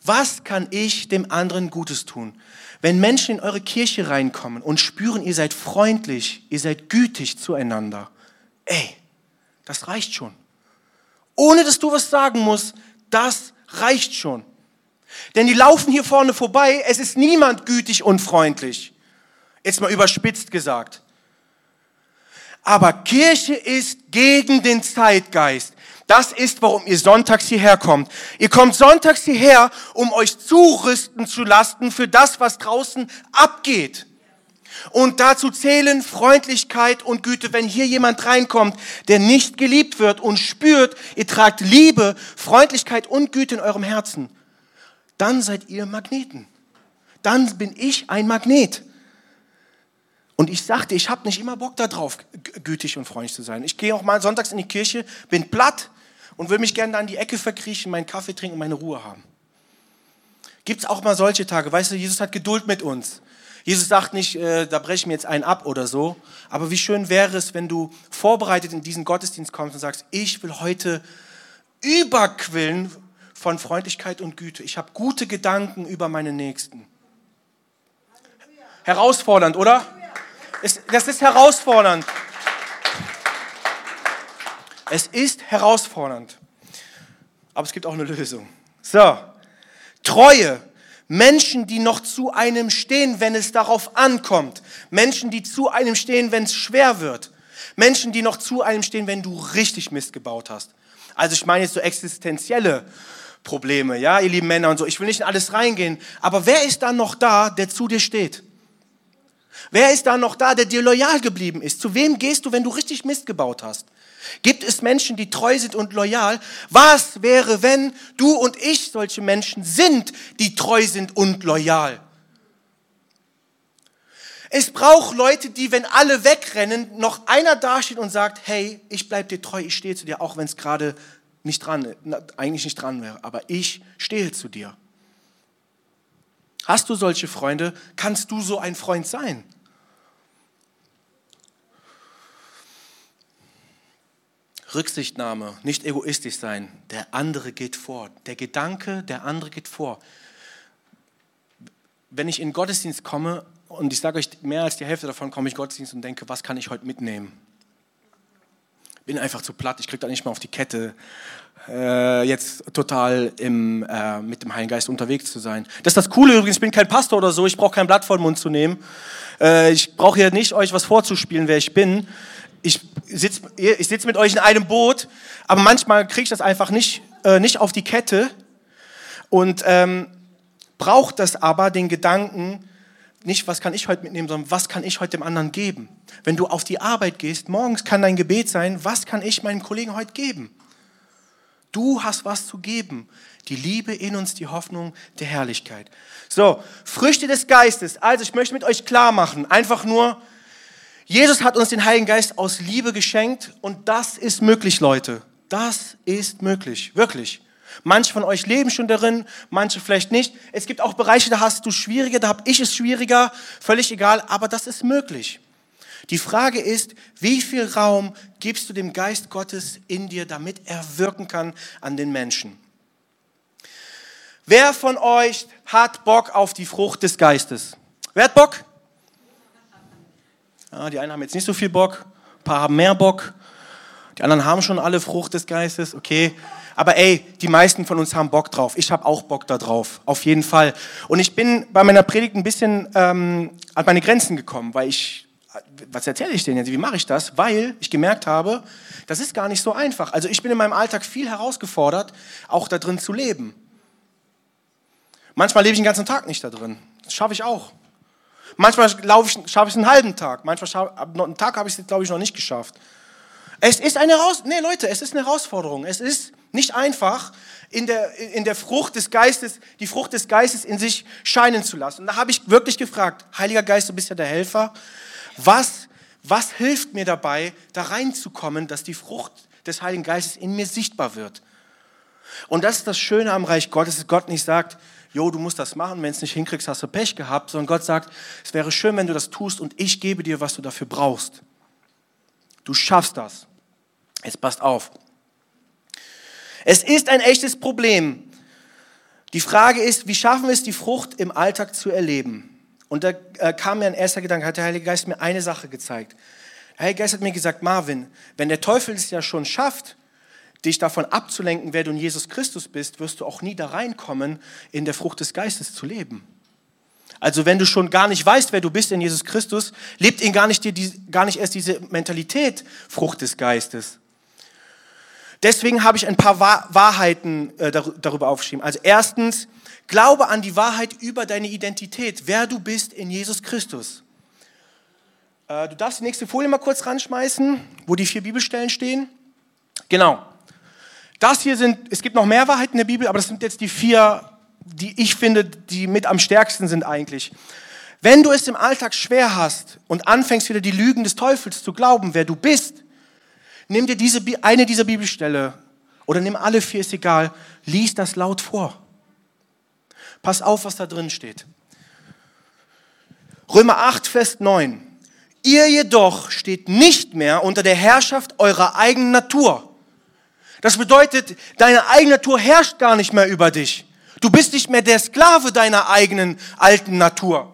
Was kann ich dem anderen Gutes tun? Wenn Menschen in eure Kirche reinkommen und spüren, ihr seid freundlich, ihr seid gütig zueinander, ey, das reicht schon. Ohne dass du was sagen musst, das reicht schon. Denn die laufen hier vorne vorbei, es ist niemand gütig und freundlich. Jetzt mal überspitzt gesagt. Aber Kirche ist gegen den Zeitgeist. Das ist, warum ihr sonntags hierher kommt. Ihr kommt sonntags hierher, um euch zurüsten zu lassen für das, was draußen abgeht. Und dazu zählen Freundlichkeit und Güte. Wenn hier jemand reinkommt, der nicht geliebt wird und spürt, ihr tragt Liebe, Freundlichkeit und Güte in eurem Herzen, dann seid ihr Magneten. Dann bin ich ein Magnet. Und ich sagte, ich habe nicht immer Bock darauf, gütig und freundlich zu sein. Ich gehe auch mal sonntags in die Kirche, bin platt und will mich gerne da in die Ecke verkriechen, meinen Kaffee trinken und meine Ruhe haben. Gibt es auch mal solche Tage? Weißt du, Jesus hat Geduld mit uns. Jesus sagt nicht, äh, da breche ich mir jetzt einen ab oder so. Aber wie schön wäre es, wenn du vorbereitet in diesen Gottesdienst kommst und sagst, ich will heute überquillen von Freundlichkeit und Güte. Ich habe gute Gedanken über meine Nächsten. Herausfordernd, oder? Das ist herausfordernd. Es ist herausfordernd. Aber es gibt auch eine Lösung. So. Treue. Menschen, die noch zu einem stehen, wenn es darauf ankommt. Menschen, die zu einem stehen, wenn es schwer wird. Menschen, die noch zu einem stehen, wenn du richtig Mist gebaut hast. Also ich meine jetzt so existenzielle Probleme, ja, ihr lieben Männer und so. Ich will nicht in alles reingehen. Aber wer ist dann noch da, der zu dir steht? Wer ist da noch da, der dir loyal geblieben ist? Zu wem gehst du, wenn du richtig Mist gebaut hast? Gibt es Menschen, die treu sind und loyal? Was wäre, wenn du und ich solche Menschen sind, die treu sind und loyal? Es braucht Leute, die, wenn alle wegrennen, noch einer dasteht und sagt, hey, ich bleib dir treu, ich stehe zu dir, auch wenn es gerade nicht dran, eigentlich nicht dran wäre, aber ich stehe zu dir. Hast du solche Freunde? Kannst du so ein Freund sein? Rücksichtnahme, nicht egoistisch sein. Der andere geht vor. Der Gedanke, der andere geht vor. Wenn ich in Gottesdienst komme, und ich sage euch, mehr als die Hälfte davon komme ich in Gottesdienst und denke, was kann ich heute mitnehmen? bin einfach zu platt, ich kriege da nicht mal auf die Kette, äh, jetzt total im, äh, mit dem Heiligen Geist unterwegs zu sein. Das ist das Coole übrigens, ich bin kein Pastor oder so, ich brauche kein Blatt vor den Mund zu nehmen. Äh, ich brauche hier nicht euch was vorzuspielen, wer ich bin. Ich sitze ich sitz mit euch in einem Boot, aber manchmal kriege ich das einfach nicht, äh, nicht auf die Kette und ähm, braucht das aber den Gedanken, nicht, was kann ich heute mitnehmen, sondern was kann ich heute dem anderen geben. Wenn du auf die Arbeit gehst, morgens kann dein Gebet sein, was kann ich meinem Kollegen heute geben? Du hast was zu geben. Die Liebe in uns, die Hoffnung der Herrlichkeit. So, Früchte des Geistes. Also ich möchte mit euch klar machen, einfach nur, Jesus hat uns den Heiligen Geist aus Liebe geschenkt und das ist möglich, Leute. Das ist möglich, wirklich. Manche von euch leben schon darin, manche vielleicht nicht. Es gibt auch Bereiche, da hast du schwieriger, da habe ich es schwieriger, völlig egal, aber das ist möglich. Die Frage ist, wie viel Raum gibst du dem Geist Gottes in dir, damit er wirken kann an den Menschen? Wer von euch hat Bock auf die Frucht des Geistes? Wer hat Bock? Ja, die einen haben jetzt nicht so viel Bock, ein paar haben mehr Bock. Die anderen haben schon alle Frucht des Geistes, okay. Aber ey, die meisten von uns haben Bock drauf. Ich habe auch Bock da drauf, auf jeden Fall. Und ich bin bei meiner Predigt ein bisschen ähm, an meine Grenzen gekommen, weil ich, was erzähle ich denn jetzt? Wie mache ich das? Weil ich gemerkt habe, das ist gar nicht so einfach. Also ich bin in meinem Alltag viel herausgefordert, auch da drin zu leben. Manchmal lebe ich den ganzen Tag nicht da drin. Das schaffe ich auch. Manchmal schaffe ich es einen halben Tag. Manchmal schaffe, einen Tag habe ich es, glaube ich, noch nicht geschafft. Es ist eine Herausforderung. Nee, Leute, es ist eine Herausforderung. Es ist nicht einfach, in der, in der Frucht des Geistes, die Frucht des Geistes in sich scheinen zu lassen. Und da habe ich wirklich gefragt, Heiliger Geist, du bist ja der Helfer. Was, was hilft mir dabei, da reinzukommen, dass die Frucht des Heiligen Geistes in mir sichtbar wird? Und das ist das Schöne am Reich Gottes, dass Gott nicht sagt, jo, du musst das machen, wenn es nicht hinkriegst, hast du Pech gehabt, sondern Gott sagt, es wäre schön, wenn du das tust und ich gebe dir, was du dafür brauchst. Du schaffst das. Jetzt passt auf. Es ist ein echtes Problem. Die Frage ist, wie schaffen wir es, die Frucht im Alltag zu erleben? Und da äh, kam mir ein erster Gedanke, hat der Heilige Geist mir eine Sache gezeigt. Der Heilige Geist hat mir gesagt, Marvin, wenn der Teufel es ja schon schafft, dich davon abzulenken, wer du in Jesus Christus bist, wirst du auch nie da reinkommen, in der Frucht des Geistes zu leben. Also wenn du schon gar nicht weißt, wer du bist in Jesus Christus, lebt ihn gar nicht, dir die, gar nicht erst diese Mentalität Frucht des Geistes. Deswegen habe ich ein paar Wahrheiten äh, darüber aufgeschrieben. Also erstens, glaube an die Wahrheit über deine Identität, wer du bist in Jesus Christus. Äh, du darfst die nächste Folie mal kurz ranschmeißen, wo die vier Bibelstellen stehen. Genau. Das hier sind, es gibt noch mehr Wahrheiten in der Bibel, aber das sind jetzt die vier, die ich finde, die mit am stärksten sind eigentlich. Wenn du es im Alltag schwer hast und anfängst wieder die Lügen des Teufels zu glauben, wer du bist, nimm dir diese, eine dieser Bibelstelle oder nimm alle vier, ist egal, lies das laut vor. Pass auf, was da drin steht. Römer 8, Vers 9. Ihr jedoch steht nicht mehr unter der Herrschaft eurer eigenen Natur das bedeutet, deine eigene Natur herrscht gar nicht mehr über dich. Du bist nicht mehr der Sklave deiner eigenen alten Natur,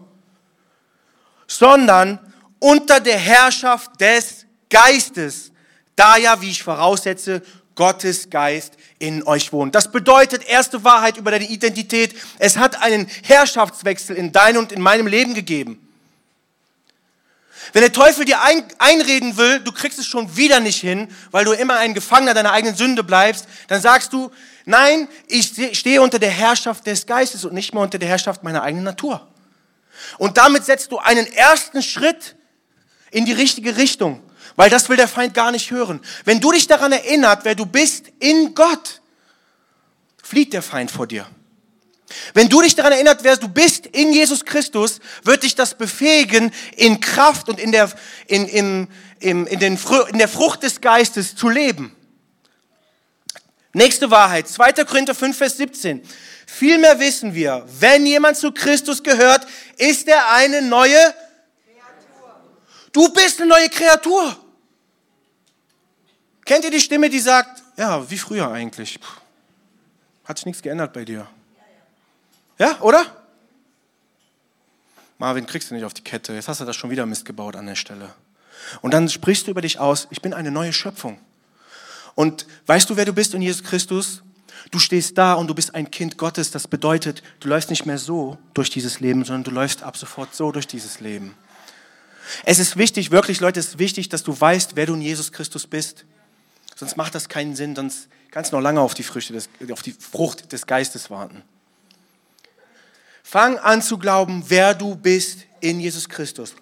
sondern unter der Herrschaft des Geistes, da ja, wie ich voraussetze, Gottes Geist in euch wohnt. Das bedeutet, erste Wahrheit über deine Identität, es hat einen Herrschaftswechsel in deinem und in meinem Leben gegeben. Wenn der Teufel dir ein, einreden will, du kriegst es schon wieder nicht hin, weil du immer ein Gefangener deiner eigenen Sünde bleibst, dann sagst du, nein, ich stehe unter der Herrschaft des Geistes und nicht mehr unter der Herrschaft meiner eigenen Natur. Und damit setzt du einen ersten Schritt in die richtige Richtung, weil das will der Feind gar nicht hören. Wenn du dich daran erinnert, wer du bist in Gott, flieht der Feind vor dir. Wenn du dich daran erinnert, wer du bist in Jesus Christus, wird dich das befähigen, in Kraft und in der, in, in, in, in, den, in der Frucht des Geistes zu leben. Nächste Wahrheit, 2. Korinther 5, Vers 17. Vielmehr wissen wir, wenn jemand zu Christus gehört, ist er eine neue Kreatur. Du bist eine neue Kreatur. Kennt ihr die Stimme, die sagt, ja, wie früher eigentlich? Hat sich nichts geändert bei dir. Ja, oder? Marvin, kriegst du nicht auf die Kette. Jetzt hast du das schon wieder Mist gebaut an der Stelle. Und dann sprichst du über dich aus, ich bin eine neue Schöpfung. Und weißt du, wer du bist in Jesus Christus? Du stehst da und du bist ein Kind Gottes. Das bedeutet, du läufst nicht mehr so durch dieses Leben, sondern du läufst ab sofort so durch dieses Leben. Es ist wichtig, wirklich Leute, es ist wichtig, dass du weißt, wer du in Jesus Christus bist. Sonst macht das keinen Sinn, sonst kannst du noch lange auf die, Früchte des, auf die Frucht des Geistes warten. Fang an zu glauben, wer du bist in Jesus Christus.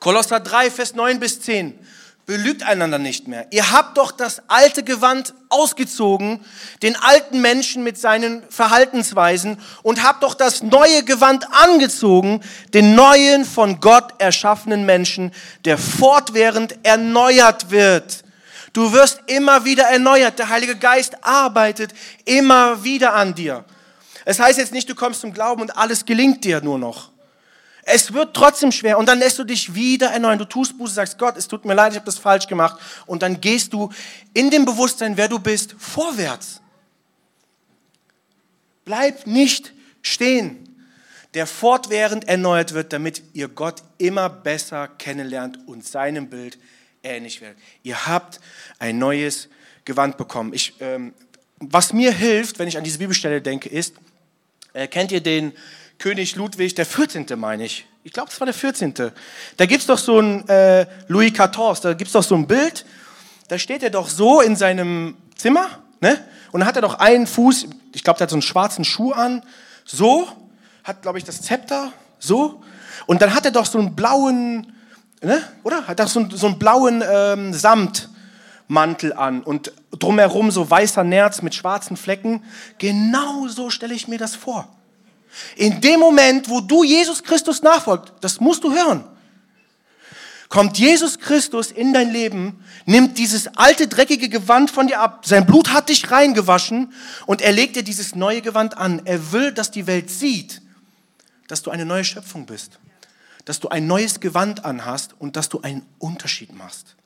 Kolosser 3, Vers 9 bis 10. Belügt einander nicht mehr. Ihr habt doch das alte Gewand ausgezogen, den alten Menschen mit seinen Verhaltensweisen, und habt doch das neue Gewand angezogen, den neuen von Gott erschaffenen Menschen, der fortwährend erneuert wird Du wirst immer wieder erneuert. Der Heilige Geist arbeitet immer wieder an dir. Es heißt jetzt nicht, du kommst zum Glauben und alles gelingt dir nur noch. Es wird trotzdem schwer und dann lässt du dich wieder erneuern. Du tust Buße, sagst Gott, es tut mir leid, ich habe das falsch gemacht und dann gehst du in dem Bewusstsein, wer du bist, vorwärts. Bleib nicht stehen. der fortwährend erneuert wird, damit ihr Gott immer besser kennenlernt und seinem Bild ähnlich werdet. Ihr habt ein neues Gewand bekommen. Ich, ähm, was mir hilft, wenn ich an diese Bibelstelle denke, ist, äh, kennt ihr den König Ludwig, der 14. meine ich? Ich glaube, es war der 14. Da gibt es doch so ein äh, Louis XIV, da gibt es doch so ein Bild, da steht er doch so in seinem Zimmer, ne? Und dann hat er doch einen Fuß, ich glaube, der hat so einen schwarzen Schuh an, so, hat, glaube ich, das Zepter, so. Und dann hat er doch so einen blauen, ne? oder? Hat er so, einen, so einen blauen ähm, Samtmantel an und drumherum so weißer Nerz mit schwarzen Flecken. Genau so stelle ich mir das vor. In dem Moment, wo du Jesus Christus nachfolgst, das musst du hören kommt Jesus Christus in dein Leben, nimmt dieses alte, dreckige Gewand von dir ab. Sein Blut hat dich reingewaschen und er legt dir dieses neue Gewand an. Er will, dass die Welt sieht, dass du eine neue Schöpfung bist, dass du ein neues Gewand anhast und dass du einen Unterschied machst.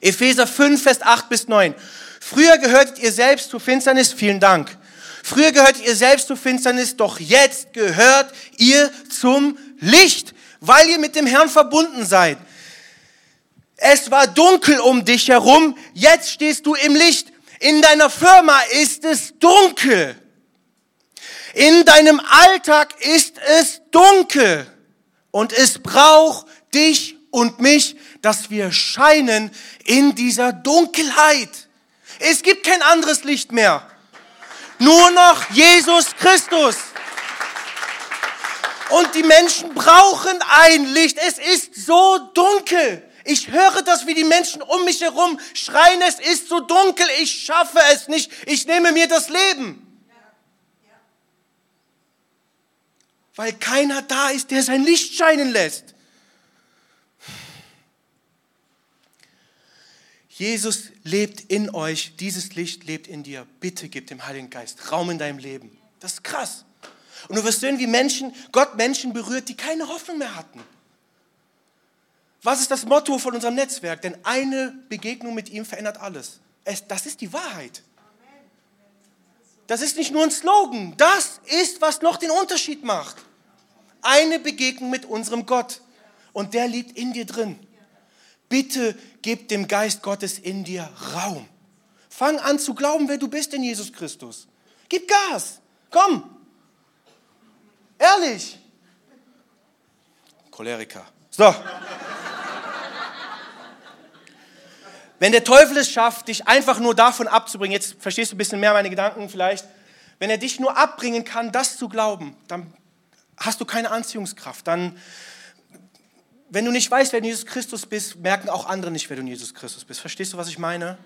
Epheser 5, Vers 8 bis 9. Früher gehörtet ihr selbst zur Finsternis, vielen Dank. Früher gehörtet ihr selbst zur Finsternis, doch jetzt gehört ihr zum Licht weil ihr mit dem Herrn verbunden seid. Es war dunkel um dich herum, jetzt stehst du im Licht. In deiner Firma ist es dunkel. In deinem Alltag ist es dunkel. Und es braucht dich und mich, dass wir scheinen in dieser Dunkelheit. Es gibt kein anderes Licht mehr. Nur noch Jesus Christus. Und die Menschen brauchen ein Licht. Es ist so dunkel. Ich höre das, wie die Menschen um mich herum schreien, es ist so dunkel, ich schaffe es nicht, ich nehme mir das Leben. Weil keiner da ist, der sein Licht scheinen lässt. Jesus lebt in euch, dieses Licht lebt in dir. Bitte gib dem Heiligen Geist Raum in deinem Leben. Das ist krass. Und du wirst sehen, wie Menschen, Gott Menschen berührt, die keine Hoffnung mehr hatten. Was ist das Motto von unserem Netzwerk? Denn eine Begegnung mit ihm verändert alles. Es, das ist die Wahrheit. Das ist nicht nur ein Slogan. Das ist, was noch den Unterschied macht. Eine Begegnung mit unserem Gott. Und der liegt in dir drin. Bitte gib dem Geist Gottes in dir Raum. Fang an zu glauben, wer du bist in Jesus Christus. Gib Gas. Komm. Ehrlich. Choleriker. So. Wenn der Teufel es schafft, dich einfach nur davon abzubringen, jetzt verstehst du ein bisschen mehr meine Gedanken vielleicht, wenn er dich nur abbringen kann, das zu glauben, dann hast du keine Anziehungskraft. Dann, wenn du nicht weißt, wer du Jesus Christus bist, merken auch andere nicht, wer du Jesus Christus bist. Verstehst du, was ich meine?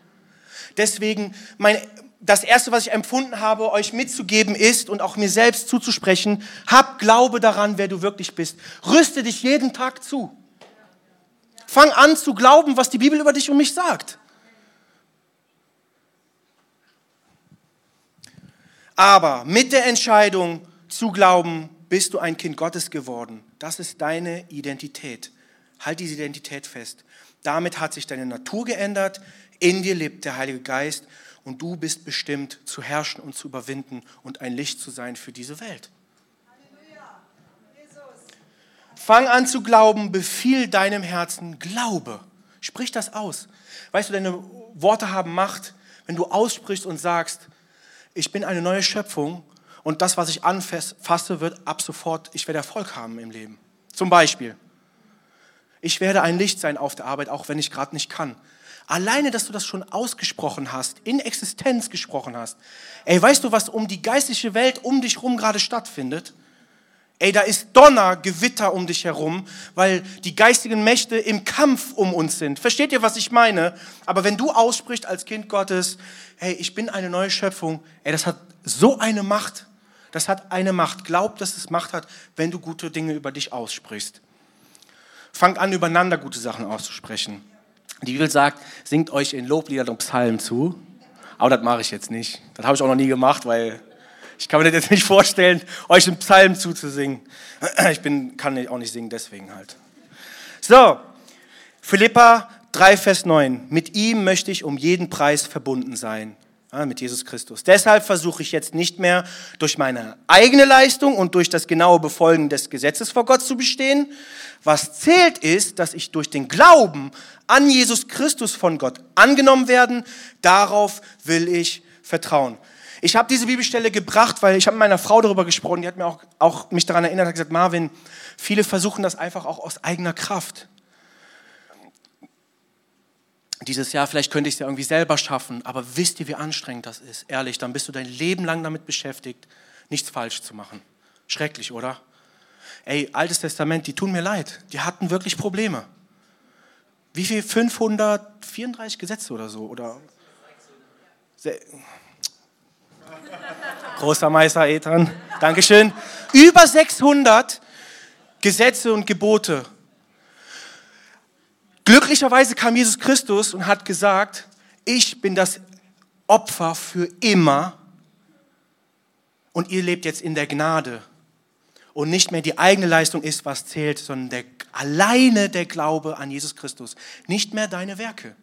Deswegen, mein, das Erste, was ich empfunden habe, euch mitzugeben ist und auch mir selbst zuzusprechen, hab Glaube daran, wer du wirklich bist. Rüste dich jeden Tag zu. Fang an zu glauben, was die Bibel über dich und mich sagt. Aber mit der Entscheidung zu glauben, bist du ein Kind Gottes geworden. Das ist deine Identität. Halt diese Identität fest. Damit hat sich deine Natur geändert. In dir lebt der Heilige Geist und du bist bestimmt zu herrschen und zu überwinden und ein Licht zu sein für diese Welt. Fang an zu glauben, befiehl deinem Herzen Glaube. Sprich das aus. Weißt du, deine Worte haben Macht, wenn du aussprichst und sagst, ich bin eine neue Schöpfung und das, was ich anfasse, wird ab sofort, ich werde Erfolg haben im Leben. Zum Beispiel, ich werde ein Licht sein auf der Arbeit, auch wenn ich gerade nicht kann. Alleine, dass du das schon ausgesprochen hast, in Existenz gesprochen hast. Ey, weißt du, was um die geistliche Welt um dich herum gerade stattfindet? Ey, da ist Donner, Gewitter um dich herum, weil die geistigen Mächte im Kampf um uns sind. Versteht ihr, was ich meine? Aber wenn du aussprichst als Kind Gottes, hey, ich bin eine neue Schöpfung, ey, das hat so eine Macht. Das hat eine Macht. Glaub, dass es Macht hat, wenn du gute Dinge über dich aussprichst. Fang an, übereinander gute Sachen auszusprechen. Die Bibel sagt, singt euch in Lobliedern und Psalmen zu. Aber das mache ich jetzt nicht. Das habe ich auch noch nie gemacht, weil ich kann mir das jetzt nicht vorstellen, euch in Psalmen zuzusingen. Ich bin, kann auch nicht singen, deswegen halt. So, Philippa 3, Vers 9. Mit ihm möchte ich um jeden Preis verbunden sein. Ja, mit Jesus Christus. Deshalb versuche ich jetzt nicht mehr durch meine eigene Leistung und durch das genaue Befolgen des Gesetzes vor Gott zu bestehen. Was zählt ist, dass ich durch den Glauben an Jesus Christus von Gott angenommen werden. Darauf will ich vertrauen. Ich habe diese Bibelstelle gebracht, weil ich habe mit meiner Frau darüber gesprochen, die hat mir auch, auch mich daran erinnert, hat gesagt, Marvin, viele versuchen das einfach auch aus eigener Kraft. Dieses Jahr, vielleicht könnte ich es ja irgendwie selber schaffen, aber wisst ihr, wie anstrengend das ist? Ehrlich, dann bist du dein Leben lang damit beschäftigt, nichts falsch zu machen. Schrecklich, oder? Ey, Altes Testament, die tun mir leid. Die hatten wirklich Probleme. Wie viel? 534 Gesetze oder so? Oder? Großer Meister Ethan, Dankeschön. Über 600 Gesetze und Gebote. Glücklicherweise kam Jesus Christus und hat gesagt, ich bin das Opfer für immer und ihr lebt jetzt in der Gnade. Und nicht mehr die eigene Leistung ist, was zählt, sondern der, alleine der Glaube an Jesus Christus. Nicht mehr deine Werke.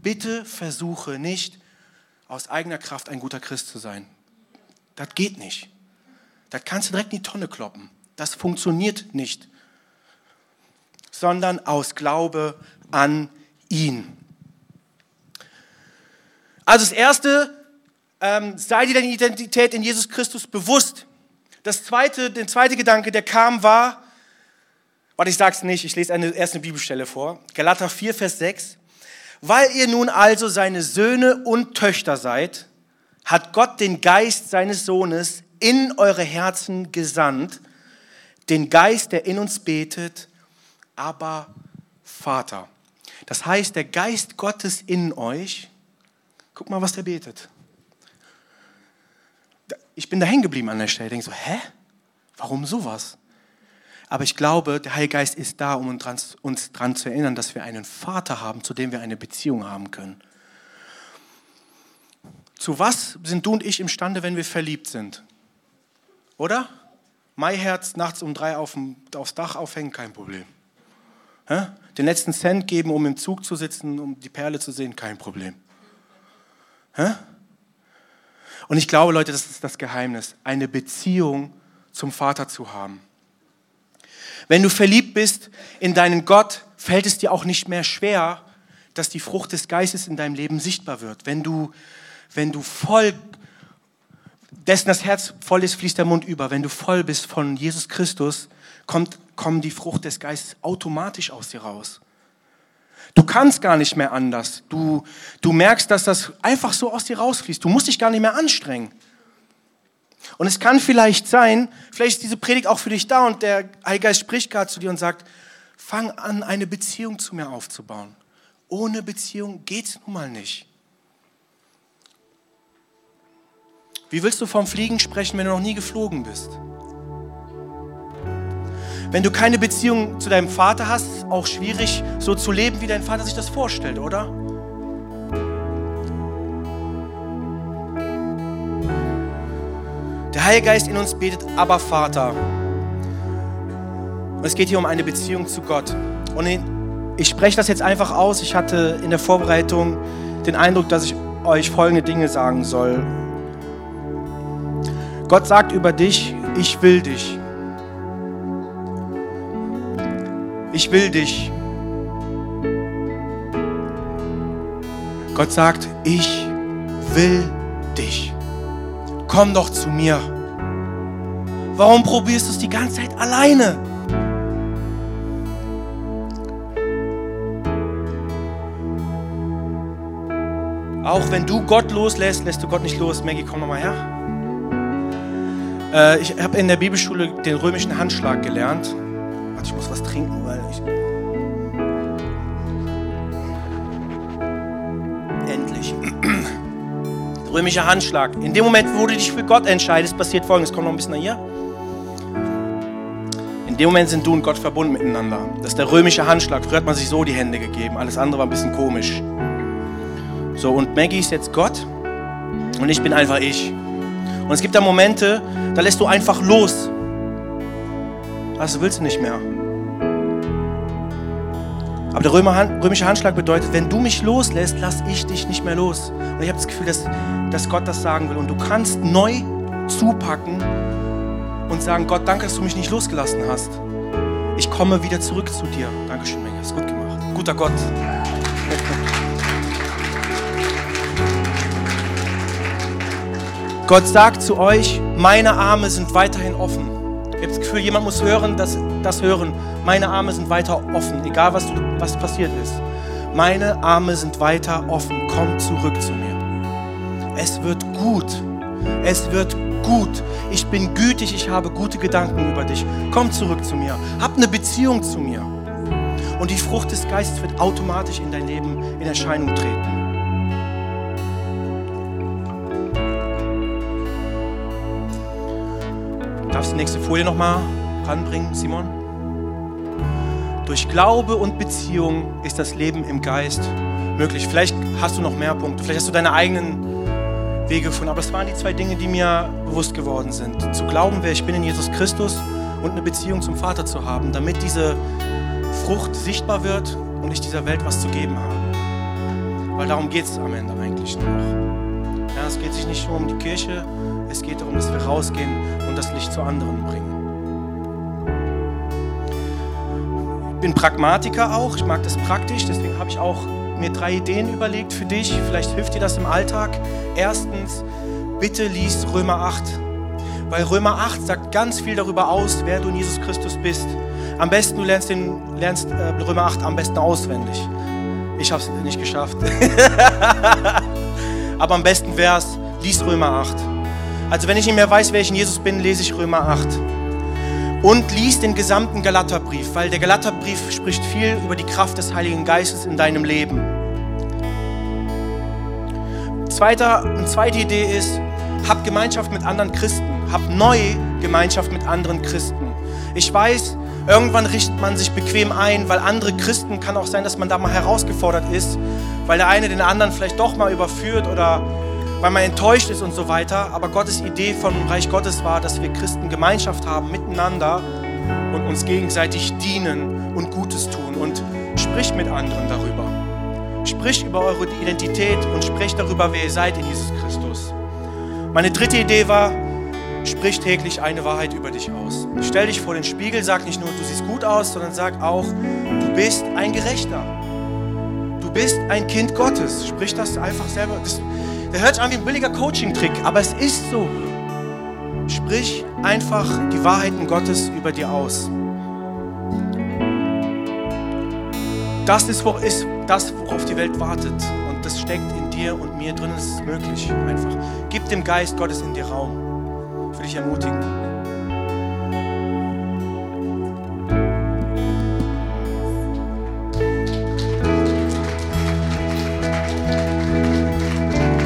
Bitte versuche nicht, aus eigener Kraft ein guter Christ zu sein. Das geht nicht. Das kannst du direkt in die Tonne kloppen. Das funktioniert nicht. Sondern aus Glaube an ihn. Also das Erste, ähm, sei dir deine Identität in Jesus Christus bewusst. Das zweite, der zweite Gedanke, der kam, war, warte, ich sag's nicht, ich lese eine, erst eine Bibelstelle vor. Galater 4, Vers 6. Weil ihr nun also seine Söhne und Töchter seid, hat Gott den Geist seines Sohnes in eure Herzen gesandt, den Geist, der in uns betet, aber Vater. Das heißt, der Geist Gottes in euch, guck mal, was der betet. Ich bin da hängen geblieben an der Stelle, denke so, hä? Warum sowas? Aber ich glaube, der Heilige Geist ist da, um uns daran zu erinnern, dass wir einen Vater haben, zu dem wir eine Beziehung haben können. Zu was sind du und ich imstande, wenn wir verliebt sind? Oder? Maiherz nachts um drei auf dem, aufs Dach aufhängen, kein Problem. Den letzten Cent geben, um im Zug zu sitzen, um die Perle zu sehen, kein Problem. Und ich glaube, Leute, das ist das Geheimnis, eine Beziehung zum Vater zu haben. Wenn du verliebt bist in deinen Gott, fällt es dir auch nicht mehr schwer, dass die Frucht des Geistes in deinem Leben sichtbar wird. Wenn du, wenn du voll, dessen das Herz voll ist, fließt der Mund über. Wenn du voll bist von Jesus Christus, kommt, kommt die Frucht des Geistes automatisch aus dir raus. Du kannst gar nicht mehr anders. Du, du merkst, dass das einfach so aus dir rausfließt. Du musst dich gar nicht mehr anstrengen. Und es kann vielleicht sein, vielleicht ist diese Predigt auch für dich da und der Heilige Geist spricht gerade zu dir und sagt, fang an, eine Beziehung zu mir aufzubauen. Ohne Beziehung geht es nun mal nicht. Wie willst du vom Fliegen sprechen, wenn du noch nie geflogen bist? Wenn du keine Beziehung zu deinem Vater hast, ist es auch schwierig, so zu leben, wie dein Vater sich das vorstellt, oder? Der Heilige Geist in uns betet, aber Vater. Es geht hier um eine Beziehung zu Gott. Und ich spreche das jetzt einfach aus. Ich hatte in der Vorbereitung den Eindruck, dass ich euch folgende Dinge sagen soll. Gott sagt über dich, ich will dich. Ich will dich. Gott sagt, ich will dich komm doch zu mir. Warum probierst du es die ganze Zeit alleine? Auch wenn du Gott loslässt, lässt du Gott nicht los. Maggie, komm nochmal her. Äh, ich habe in der Bibelschule den römischen Handschlag gelernt. Warte, ich muss was trinken, weil ich. Endlich römischer Handschlag. In dem Moment, wo du dich für Gott entscheidest, passiert folgendes. Komm noch ein bisschen nach hier. In dem Moment sind du und Gott verbunden miteinander. Das ist der römische Handschlag. Früher hat man sich so die Hände gegeben. Alles andere war ein bisschen komisch. So, und Maggie ist jetzt Gott und ich bin einfach ich. Und es gibt da Momente, da lässt du einfach los. Das willst du nicht mehr. Aber der Römer, römische Handschlag bedeutet, wenn du mich loslässt, lass ich dich nicht mehr los. Und ich habe das Gefühl, dass, dass Gott das sagen will. Und du kannst neu zupacken und sagen, Gott, danke, dass du mich nicht losgelassen hast. Ich komme wieder zurück zu dir. Dankeschön, Menge. Ist gut gemacht. Guter Gott. Gott sagt zu euch, meine Arme sind weiterhin offen. Ich habe das Gefühl, jemand muss hören, das, das hören. Meine Arme sind weiter offen, egal was, was passiert ist. Meine Arme sind weiter offen. Komm zurück zu mir. Es wird gut. Es wird gut. Ich bin gütig, ich habe gute Gedanken über dich. Komm zurück zu mir. Hab eine Beziehung zu mir. Und die Frucht des Geistes wird automatisch in dein Leben in Erscheinung treten. Darfst die nächste Folie nochmal ranbringen, Simon? Durch Glaube und Beziehung ist das Leben im Geist möglich. Vielleicht hast du noch mehr Punkte, vielleicht hast du deine eigenen Wege gefunden, aber das waren die zwei Dinge, die mir bewusst geworden sind. Zu glauben, wer ich bin in Jesus Christus und eine Beziehung zum Vater zu haben, damit diese Frucht sichtbar wird und ich dieser Welt was zu geben habe. Weil darum geht es am Ende eigentlich noch. Ja, es geht sich nicht nur um die Kirche, es geht darum, dass wir rausgehen und das Licht zu anderen bringen. Ich bin Pragmatiker auch, ich mag das praktisch, deswegen habe ich auch mir drei Ideen überlegt für dich. Vielleicht hilft dir das im Alltag. Erstens, bitte lies Römer 8. Weil Römer 8 sagt ganz viel darüber aus, wer du in Jesus Christus bist. Am besten, du lernst, den, lernst äh, Römer 8 am besten auswendig. Ich habe es nicht geschafft. Aber am besten wäre es, lies Römer 8. Also wenn ich nicht mehr weiß, wer ich in Jesus bin, lese ich Römer 8. Und lies den gesamten Galaterbrief, weil der Galaterbrief spricht viel über die Kraft des Heiligen Geistes in deinem Leben. Zweiter, eine zweite Idee ist, hab Gemeinschaft mit anderen Christen. Hab neue Gemeinschaft mit anderen Christen. Ich weiß, irgendwann richtet man sich bequem ein, weil andere Christen kann auch sein, dass man da mal herausgefordert ist, weil der eine den anderen vielleicht doch mal überführt oder weil man enttäuscht ist und so weiter. Aber Gottes Idee vom Reich Gottes war, dass wir Christen Gemeinschaft haben miteinander und uns gegenseitig dienen und Gutes tun. Und sprich mit anderen darüber. Sprich über eure Identität und sprecht darüber, wer ihr seid in Jesus Christus. Meine dritte Idee war, sprich täglich eine Wahrheit über dich aus. Stell dich vor den Spiegel, sag nicht nur, du siehst gut aus, sondern sag auch, du bist ein Gerechter. Du bist ein Kind Gottes. Sprich das einfach selber. Das, der hört sich an wie ein billiger Coaching-Trick, aber es ist so. Sprich einfach die Wahrheiten Gottes über dir aus. Das ist, ist das, worauf die Welt wartet. Und das steckt in dir und mir drin. Es ist möglich, einfach. Gib dem Geist Gottes in dir Raum. Ich will dich ermutigen.